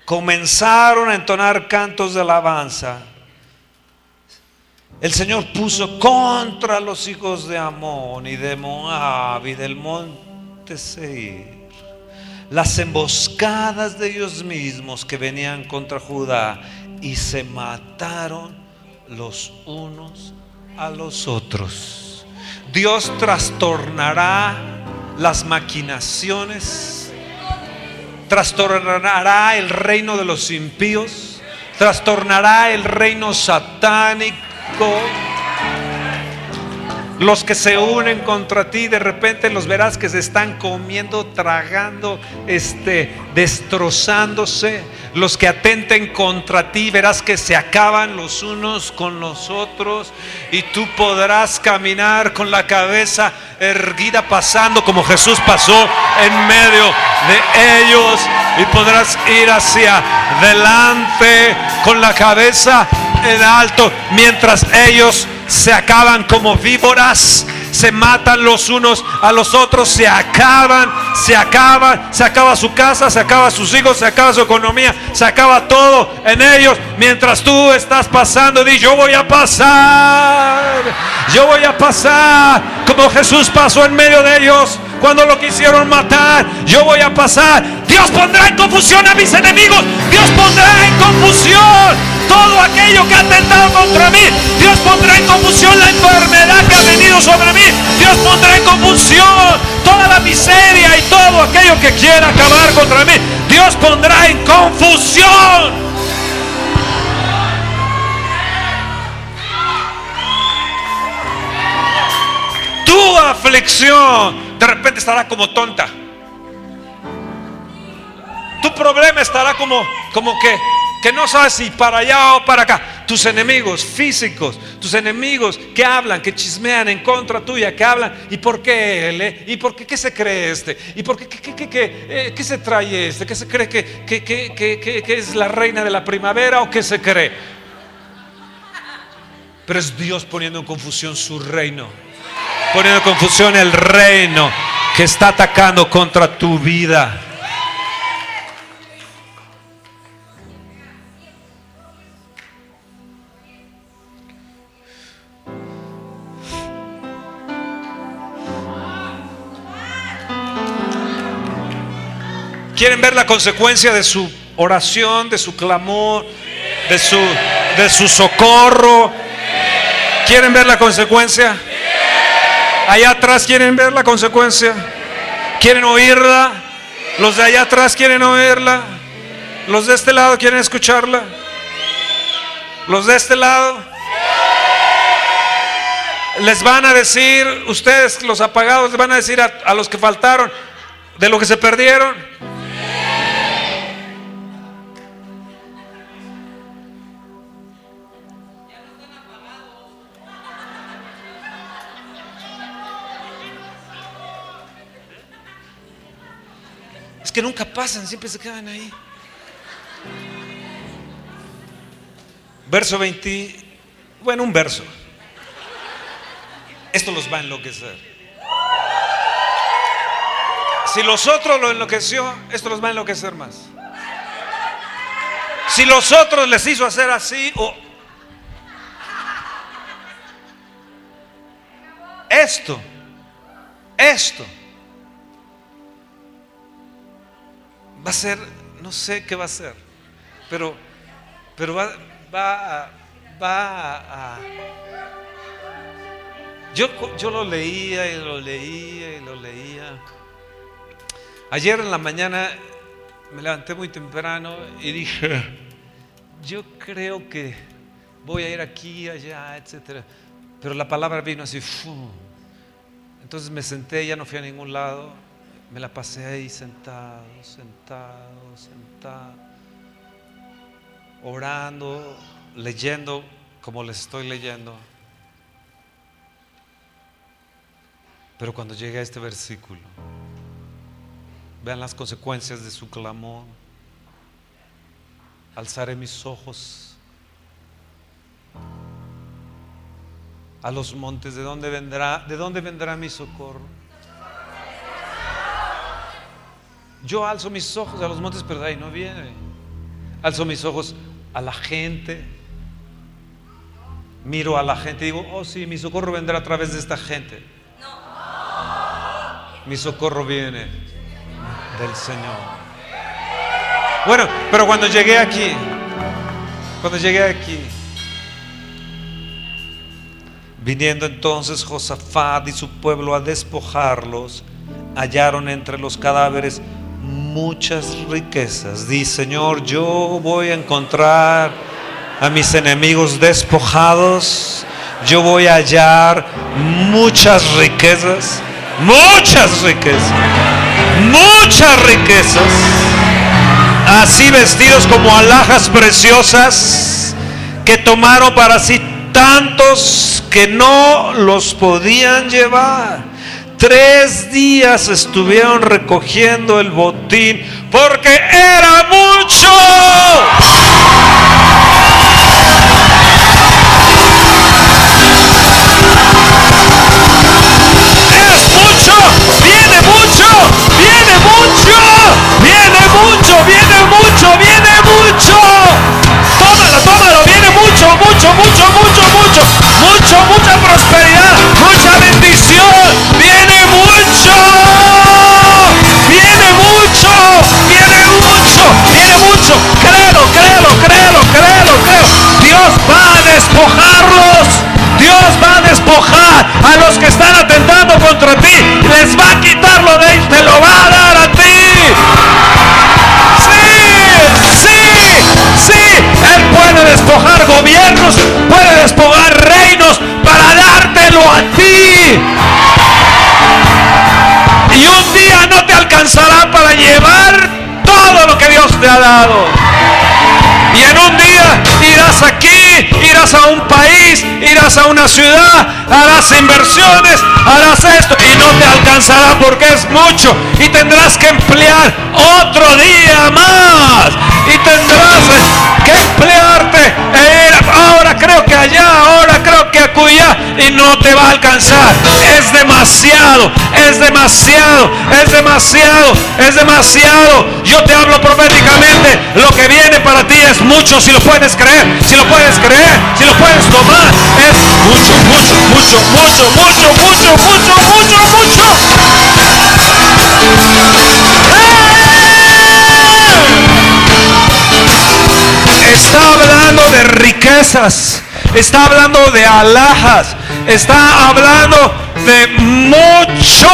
comenzaron a entonar cantos de alabanza, el Señor puso contra los hijos de Amón y de Moab y del monte Seir las emboscadas de ellos mismos que venían contra Judá y se mataron los unos a los otros. Dios trastornará las maquinaciones, trastornará el reino de los impíos, trastornará el reino satánico los que se unen contra ti, de repente los verás que se están comiendo, tragando, este, destrozándose. Los que atenten contra ti, verás que se acaban los unos con los otros. Y tú podrás caminar con la cabeza erguida, pasando como Jesús pasó en medio de ellos. Y podrás ir hacia adelante con la cabeza en alto mientras ellos se acaban como víboras, se matan los unos a los otros, se acaban, se acaban, se acaba su casa, se acaba sus hijos, se acaba su economía, se acaba todo en ellos, mientras tú estás pasando, di yo voy a pasar, yo voy a pasar, como Jesús pasó en medio de ellos cuando lo quisieron matar, yo voy a pasar, Dios pondrá en confusión a mis enemigos, Dios pondrá en confusión todo aquello que ha tentado contra mí. Dios pondrá en confusión la enfermedad que ha venido sobre mí. Dios pondrá en confusión toda la miseria y todo aquello que quiera acabar contra mí. Dios pondrá en confusión. Tu aflicción de repente estará como tonta. Tu problema estará como, como que que no sabes si para allá o para acá. Tus enemigos físicos, tus enemigos que hablan, que chismean en contra tuya, que hablan, ¿y por qué él? Eh? ¿Y por qué qué se cree este? ¿Y por qué qué, qué, qué, eh, se trae este? ¿Qué se cree que, que, que, que es la reina de la primavera o qué se cree? Pero es Dios poniendo en confusión su reino, poniendo en confusión el reino que está atacando contra tu vida. Ver la consecuencia de su oración, de su clamor, de su, de su socorro? ¿Quieren ver la consecuencia? Allá atrás quieren ver la consecuencia. ¿Quieren oírla? Los de allá atrás quieren oírla. Los de este lado quieren escucharla. Los de este lado. Les van a decir, ustedes los apagados, les van a decir a, a los que faltaron, de lo que se perdieron. Que nunca pasan, siempre se quedan ahí. Verso 20, bueno, un verso. Esto los va a enloquecer. Si los otros lo enloqueció, esto los va a enloquecer más. Si los otros les hizo hacer así, o esto, esto va a ser, no sé qué va a ser, pero, pero va, va, a, va. Yo, yo lo leía y lo leía y lo leía. Ayer en la mañana me levanté muy temprano y dije, yo creo que voy a ir aquí, allá, etcétera. Pero la palabra vino así, entonces me senté, ya no fui a ningún lado me la pasé ahí sentado, sentado, sentado, orando, leyendo como les estoy leyendo. Pero cuando llegué a este versículo, vean las consecuencias de su clamor. Alzaré mis ojos a los montes, ¿de dónde vendrá? ¿De dónde vendrá mi socorro? Yo alzo mis ojos a los montes, pero ahí no viene. Alzo mis ojos a la gente. Miro a la gente y digo, oh sí, mi socorro vendrá a través de esta gente. Mi socorro viene del Señor. Bueno, pero cuando llegué aquí, cuando llegué aquí, viniendo entonces Josafat y su pueblo a despojarlos, hallaron entre los cadáveres muchas riquezas. Di, Señor, yo voy a encontrar a mis enemigos despojados. Yo voy a hallar muchas riquezas, muchas riquezas, muchas riquezas. Así vestidos como alhajas preciosas que tomaron para sí tantos que no los podían llevar. Tres días estuvieron recogiendo el botín porque era mucho. Es mucho, viene mucho, viene mucho, viene mucho, viene mucho, viene mucho. Tómalo, tómalo, viene mucho, mucho, mucho, mucho, mucho, mucho, mucha prosperidad, mucha bendición, Dios va a despojarlos, Dios va a despojar a los que están atentando contra ti, les va a quitar lo de ellos, te lo va a a una ciudad, harás inversiones, harás esto y no te alcanzará porque es mucho. Y tendrás que emplear otro día más. Y tendrás que emplearte. e ahora creo que allá, acullá. Y no te va a alcanzar. Es demasiado, es demasiado, es demasiado, es demasiado. Yo te hablo proféticamente. Lo que viene para ti es mucho. Si lo puedes creer, si lo puedes creer, si lo puedes tomar. Es mucho, mucho, mucho, mucho, mucho, mucho, mucho, mucho, mucho. Está hablando de riquezas, está hablando de alhajas, está hablando de mucho.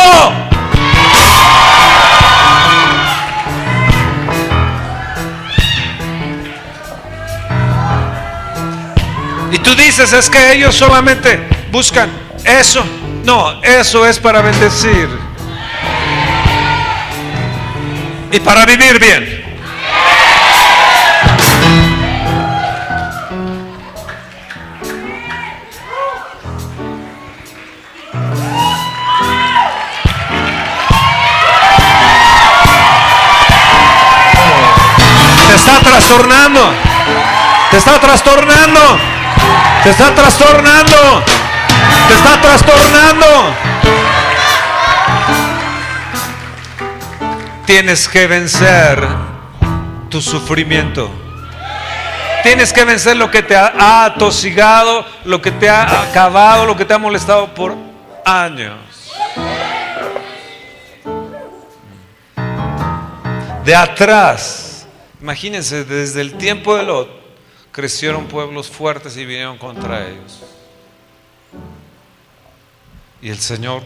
Y tú dices, es que ellos solamente buscan eso. No, eso es para bendecir. Y para vivir bien. Trastornando. Te está trastornando. Te está trastornando. Te está trastornando. Tienes que vencer tu sufrimiento. Tienes que vencer lo que te ha atosigado, lo que te ha acabado, lo que te ha molestado por años. De atrás, imagínense, desde el tiempo de Lot, crecieron pueblos fuertes y vinieron contra ellos. Y el Señor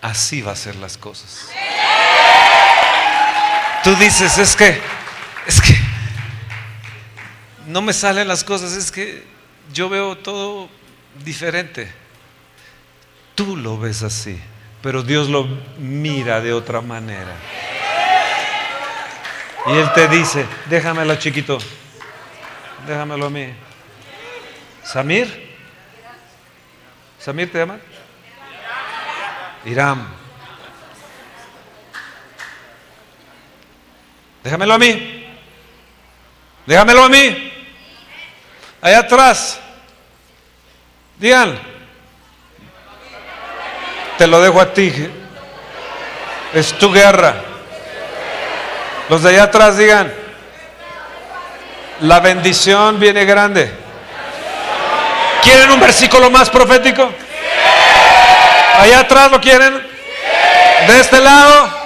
así va a hacer las cosas. Tú dices, es que, es que no me salen las cosas, es que yo veo todo diferente. Tú lo ves así, pero Dios lo mira de otra manera. Y Él te dice, déjamelo chiquito, déjamelo a mí. Samir, Samir te llama? Irán. Déjamelo a mí. Déjamelo a mí. Allá atrás. Digan. Te lo dejo a ti. Es tu guerra. Los de allá atrás digan. La bendición viene grande. ¿Quieren un versículo más profético? Allá atrás lo quieren. De este lado.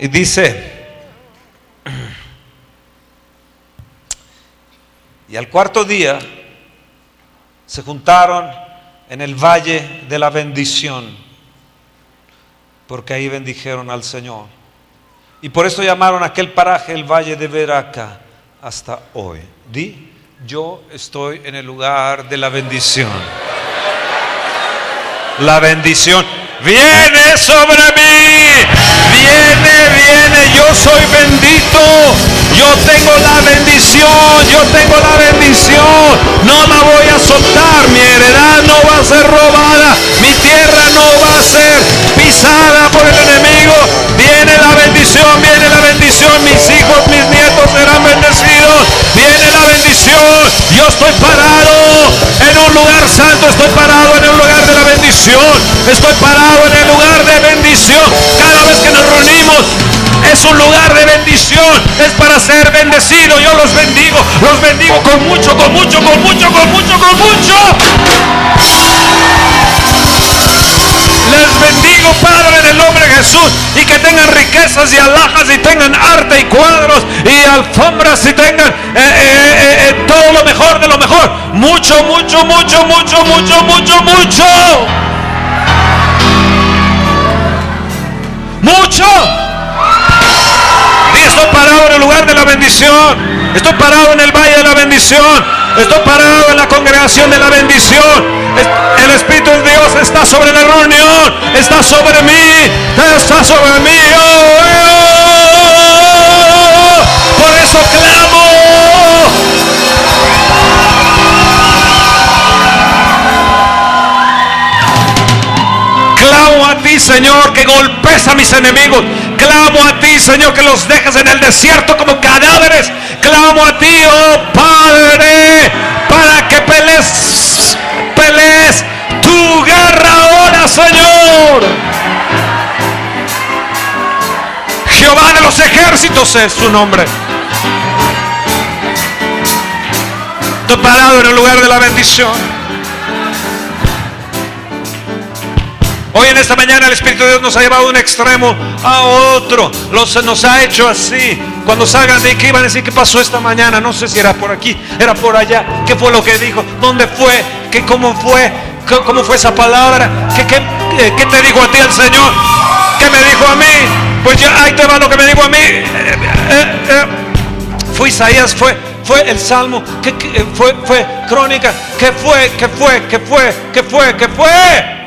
Y dice, y al cuarto día se juntaron en el valle de la bendición, porque ahí bendijeron al Señor. Y por eso llamaron aquel paraje el valle de Veraca hasta hoy. Di, yo estoy en el lugar de la bendición. La bendición viene sobre mí. Viene, viene, yo soy bendito. Yo tengo la bendición, yo tengo la bendición. No la voy a soltar. Mi heredad no va a ser robada. Mi tierra no va a ser pisada por el enemigo. Viene la bendición, viene la bendición. Mis hijos, mis nietos serán bendecidos. Viene la bendición. Yo estoy parado en un lugar santo. Estoy parado en un lugar de la bendición. Estoy parado en el lugar de bendición. Cada vez que nos reunimos es un lugar de bendición. Es para ser bendecido. Yo los bendigo. Los bendigo con mucho, con mucho, con mucho, con mucho, con mucho. Les bendigo, Padre, en el nombre de Jesús. Y que tengan riquezas y alhajas y tengan arte y cuadros y alfombras y tengan eh, eh, eh, todo lo mejor de lo mejor. Mucho, mucho, mucho, mucho, mucho, mucho, mucho. Mucho. Estoy parado en el lugar de la bendición. Estoy parado en el valle de la bendición. Estoy parado en la congregación de la bendición. El Espíritu de Dios está sobre la reunión. Está sobre mí. Está sobre mí. Oh, oh. Por eso clamo. Clamo a ti, Señor, que golpes a mis enemigos. Clamo a ti, Señor, que los dejes en el desierto como cadáveres. Clamo a ti, oh Padre, para que pelees, pelees tu guerra ahora, Señor. Jehová de los ejércitos es su nombre. Estoy parado en el lugar de la bendición. Hoy en esta mañana el Espíritu de Dios nos ha llevado de un extremo a otro. Los, nos ha hecho así. Cuando salgan de aquí van a decir qué pasó esta mañana. No sé si era por aquí, era por allá. ¿Qué fue lo que dijo? ¿Dónde fue? ¿Qué, ¿Cómo fue? ¿Cómo fue esa palabra? ¿Qué, qué, qué te dijo a ti el Señor? ¿Qué me dijo a mí? Pues ya ahí te va lo que me dijo a mí. Eh, eh, eh, fue Isaías, fue, fue el Salmo, ¿Qué, fue, fue crónica, ¿qué fue? ¿Qué fue? ¿Qué fue? ¿Qué fue? ¿Qué fue?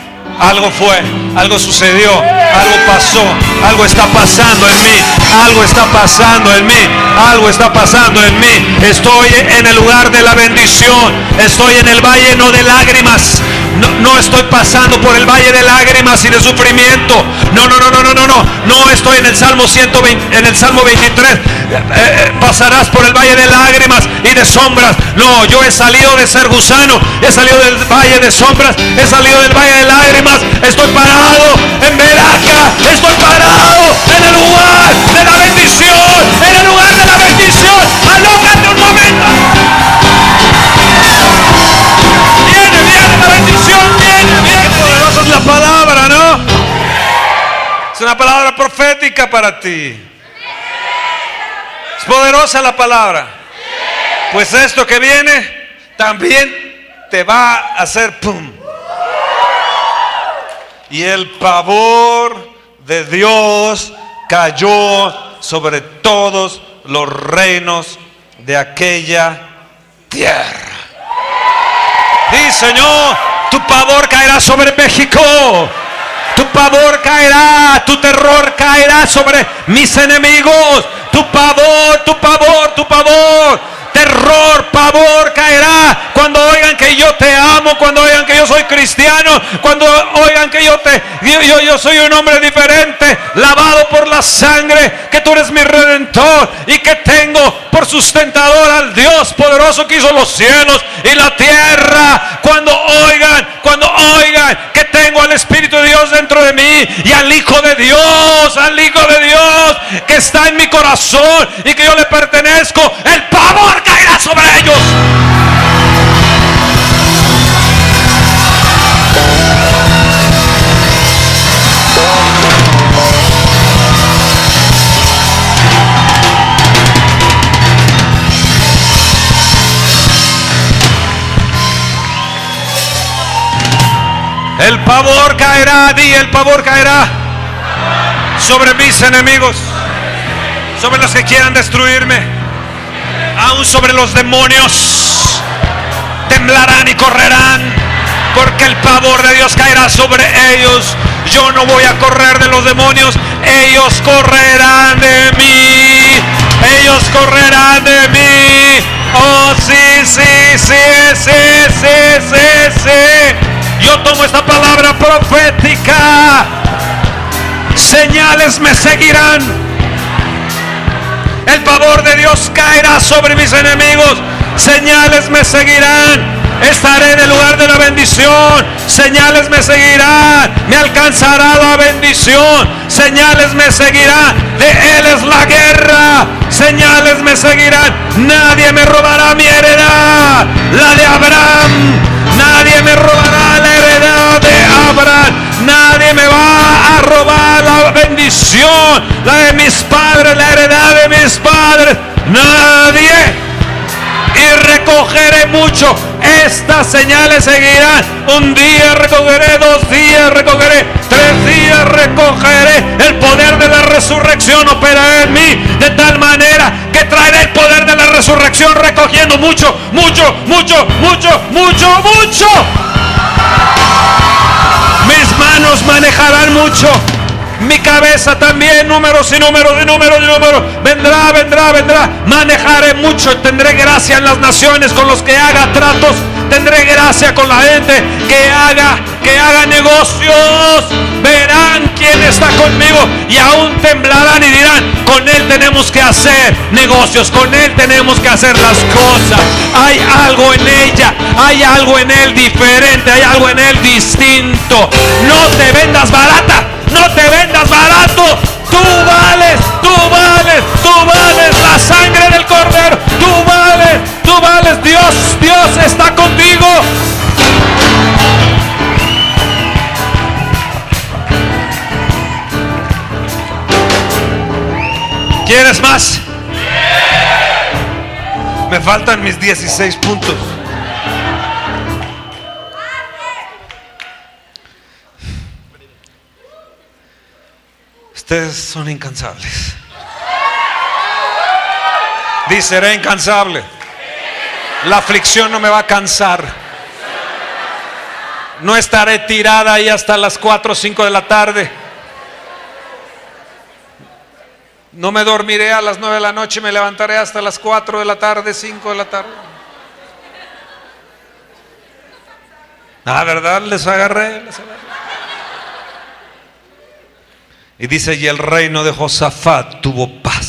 Algo fue, algo sucedió, algo pasó, algo está pasando en mí, algo está pasando en mí, algo está pasando en mí. Estoy en el lugar de la bendición, estoy en el valle no de lágrimas, no, estoy pasando por el valle de lágrimas y de sufrimiento. No, no, no, no, no, no, no. No estoy en el Salmo 120, en el Salmo 23. Eh, eh, pasarás por el valle de lágrimas y de sombras. No, yo he salido de ser gusano, he salido del valle de sombras, he salido del valle de lágrimas. Estoy parado en Veraca, estoy parado en el lugar de la bendición, en el lugar de la bendición. Alócate un momento. Palabra, ¿no? Es una palabra profética para ti. Es poderosa la palabra. Pues esto que viene también te va a hacer pum. Y el pavor de Dios cayó sobre todos los reinos de aquella tierra. Y Señor, tu pavor caerá sobre México. Tu pavor caerá, tu terror caerá sobre mis enemigos. Tu pavor, tu pavor, tu pavor terror, pavor caerá cuando oigan que yo te amo, cuando oigan que yo soy cristiano, cuando oigan que yo te yo, yo soy un hombre diferente, lavado por la sangre, que tú eres mi redentor y que tengo por sustentador al Dios poderoso que hizo los cielos y la tierra. Cuando oigan, cuando oigan que tengo al Espíritu de Dios dentro de mí y al Hijo de Dios, al Hijo de Dios que está en mi corazón y que yo le pertenezco, el pavor sobre ellos. El pavor caerá, di el pavor caerá sobre mis enemigos, sobre los que quieran destruirme, aún sobre los demonios. Temblarán y correrán, porque el pavor de Dios caerá sobre ellos. Yo no voy a correr de los demonios, ellos correrán de mí. Ellos correrán de mí. Oh, sí, sí, sí, sí, sí, sí, sí. Yo tomo esta palabra profética. Señales me seguirán. El favor de Dios caerá sobre mis enemigos. Señales me seguirán. Estaré en el lugar de la bendición. Señales me seguirán. Me alcanzará la bendición. Señales me seguirán. De Él es la guerra. Señales me seguirán. Nadie me robará mi heredad. La de Abraham. Nadie me robará la heredad de Abraham. Nadie me va a robar la bendición. La de mis padres. La heredad de mis padres. Nadie y recogeré mucho. Estas señales seguirán. Un día recogeré, dos días recogeré, tres días recogeré. El poder de la resurrección operará en mí de tal manera que traeré el poder de la resurrección recogiendo mucho, mucho, mucho, mucho, mucho, mucho. Manos manejarán mucho mi cabeza también, números y números y números y números. Vendrá, vendrá, vendrá. Manejaré mucho. Tendré gracia en las naciones con los que haga tratos. Tendré gracia con la gente que haga, que haga negocios. Verán quién está conmigo y aún temblarán y dirán, con él tenemos que hacer negocios, con él tenemos que hacer las cosas. Hay algo en ella, hay algo en él diferente, hay algo en él distinto. No te vendas barata no te vendas barato. Tú vales, tú vales, tú vales la sangre del cordero. Tú vales, tú vales. Dios, Dios está contigo. ¿Quieres más? Me faltan mis 16 puntos. Ustedes son incansables. Dice, incansable. La aflicción no me va a cansar. No estaré tirada ahí hasta las 4 o 5 de la tarde. No me dormiré a las 9 de la noche, me levantaré hasta las 4 de la tarde, 5 de la tarde. Ah, ¿verdad? Les agarré, les agarré. Y dice, y el reino de Josafat tuvo paz.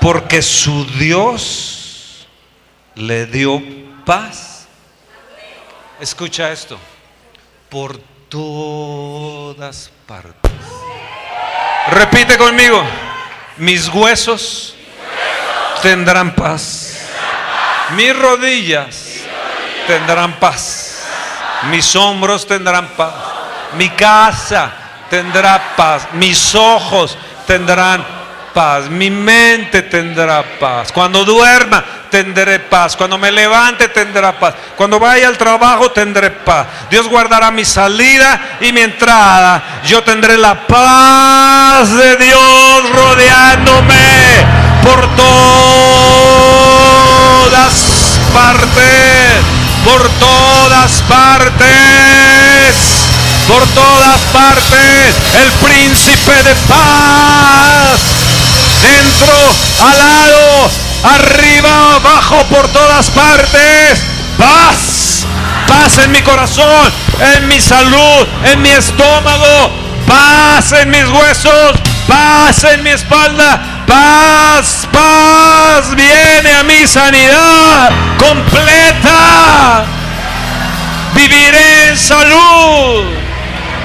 Porque su Dios le dio paz. Escucha esto. Por todas partes. Repite conmigo. Mis huesos tendrán paz. Mis rodillas tendrán paz. Mis hombros tendrán paz mi casa tendrá paz, mis ojos tendrán paz, mi mente tendrá paz. Cuando duerma tendré paz, cuando me levante tendrá paz, cuando vaya al trabajo tendré paz. Dios guardará mi salida y mi entrada. Yo tendré la paz de Dios rodeándome por todas partes, por todas partes por todas partes, el príncipe de paz, dentro, al lado, arriba, abajo, por todas partes, paz, paz en mi corazón, en mi salud, en mi estómago, paz en mis huesos, paz en mi espalda, paz, paz, viene a mi sanidad completa. Viviré en salud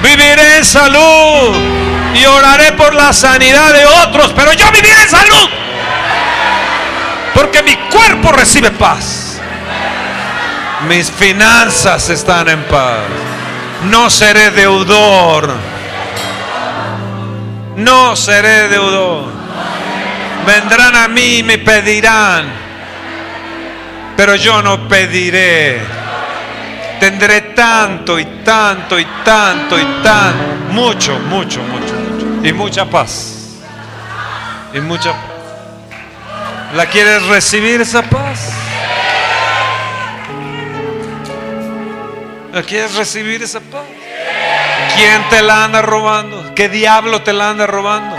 Viviré en salud y oraré por la sanidad de otros, pero yo viviré en salud. Porque mi cuerpo recibe paz. Mis finanzas están en paz. No seré deudor. No seré deudor. Vendrán a mí y me pedirán. Pero yo no pediré. Tendré tanto y tanto y tanto y. Mucho, mucho, mucho, mucho. Y mucha paz. Y mucha paz. ¿La quieres recibir esa paz? ¿La quieres recibir esa paz? ¿Quién te la anda robando? ¿Qué diablo te la anda robando?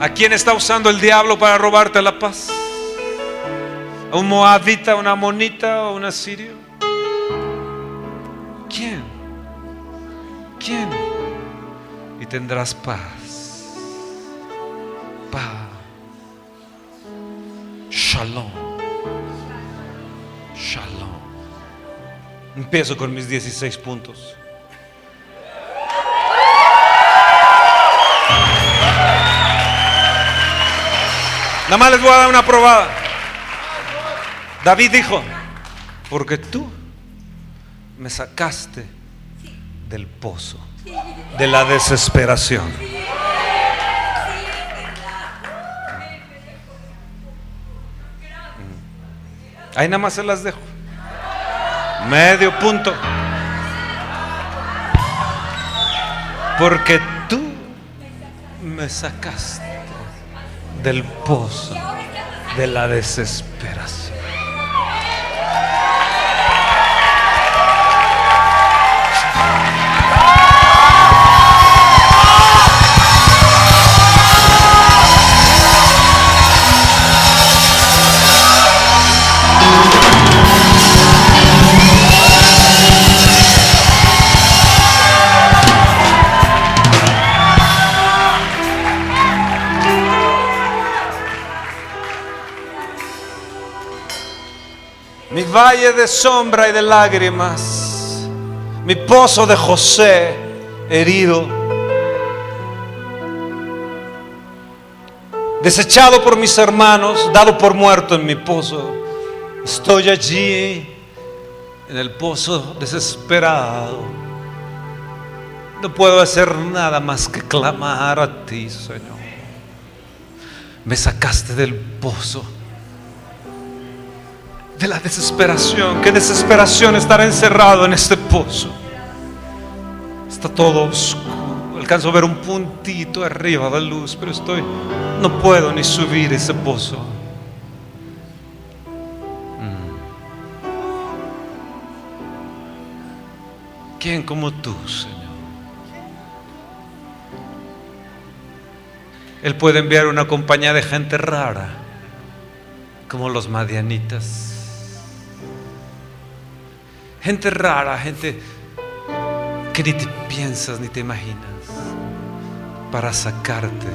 ¿A quién está usando el diablo para robarte la paz? ¿A un moabita, una monita o un asirio? ¿Quién? ¿Quién? Y tendrás paz. Paz. Shalom. Shalom. Empiezo con mis 16 puntos. Nada más les voy a dar una probada. David dijo, porque tú me sacaste del pozo, de la desesperación. Ahí nada más se las dejo. Medio punto. Porque tú me sacaste del pozo de la desesperación. Valle de sombra y de lágrimas, mi pozo de José herido, desechado por mis hermanos, dado por muerto en mi pozo. Estoy allí en el pozo desesperado. No puedo hacer nada más que clamar a ti, Señor. Me sacaste del pozo de la desesperación. Qué desesperación estar encerrado en este pozo. Está todo oscuro. Alcanzo a ver un puntito arriba de luz, pero estoy, no puedo ni subir ese pozo. Mm. ¿Quién como tú, Señor? Él puede enviar una compañía de gente rara, como los madianitas. Gente rara, gente que ni te piensas ni te imaginas, para sacarte.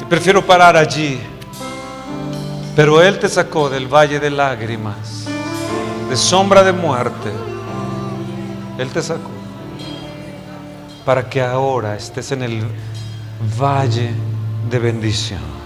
Y prefiero parar allí, pero Él te sacó del valle de lágrimas, de sombra de muerte. Él te sacó para que ahora estés en el valle de bendición.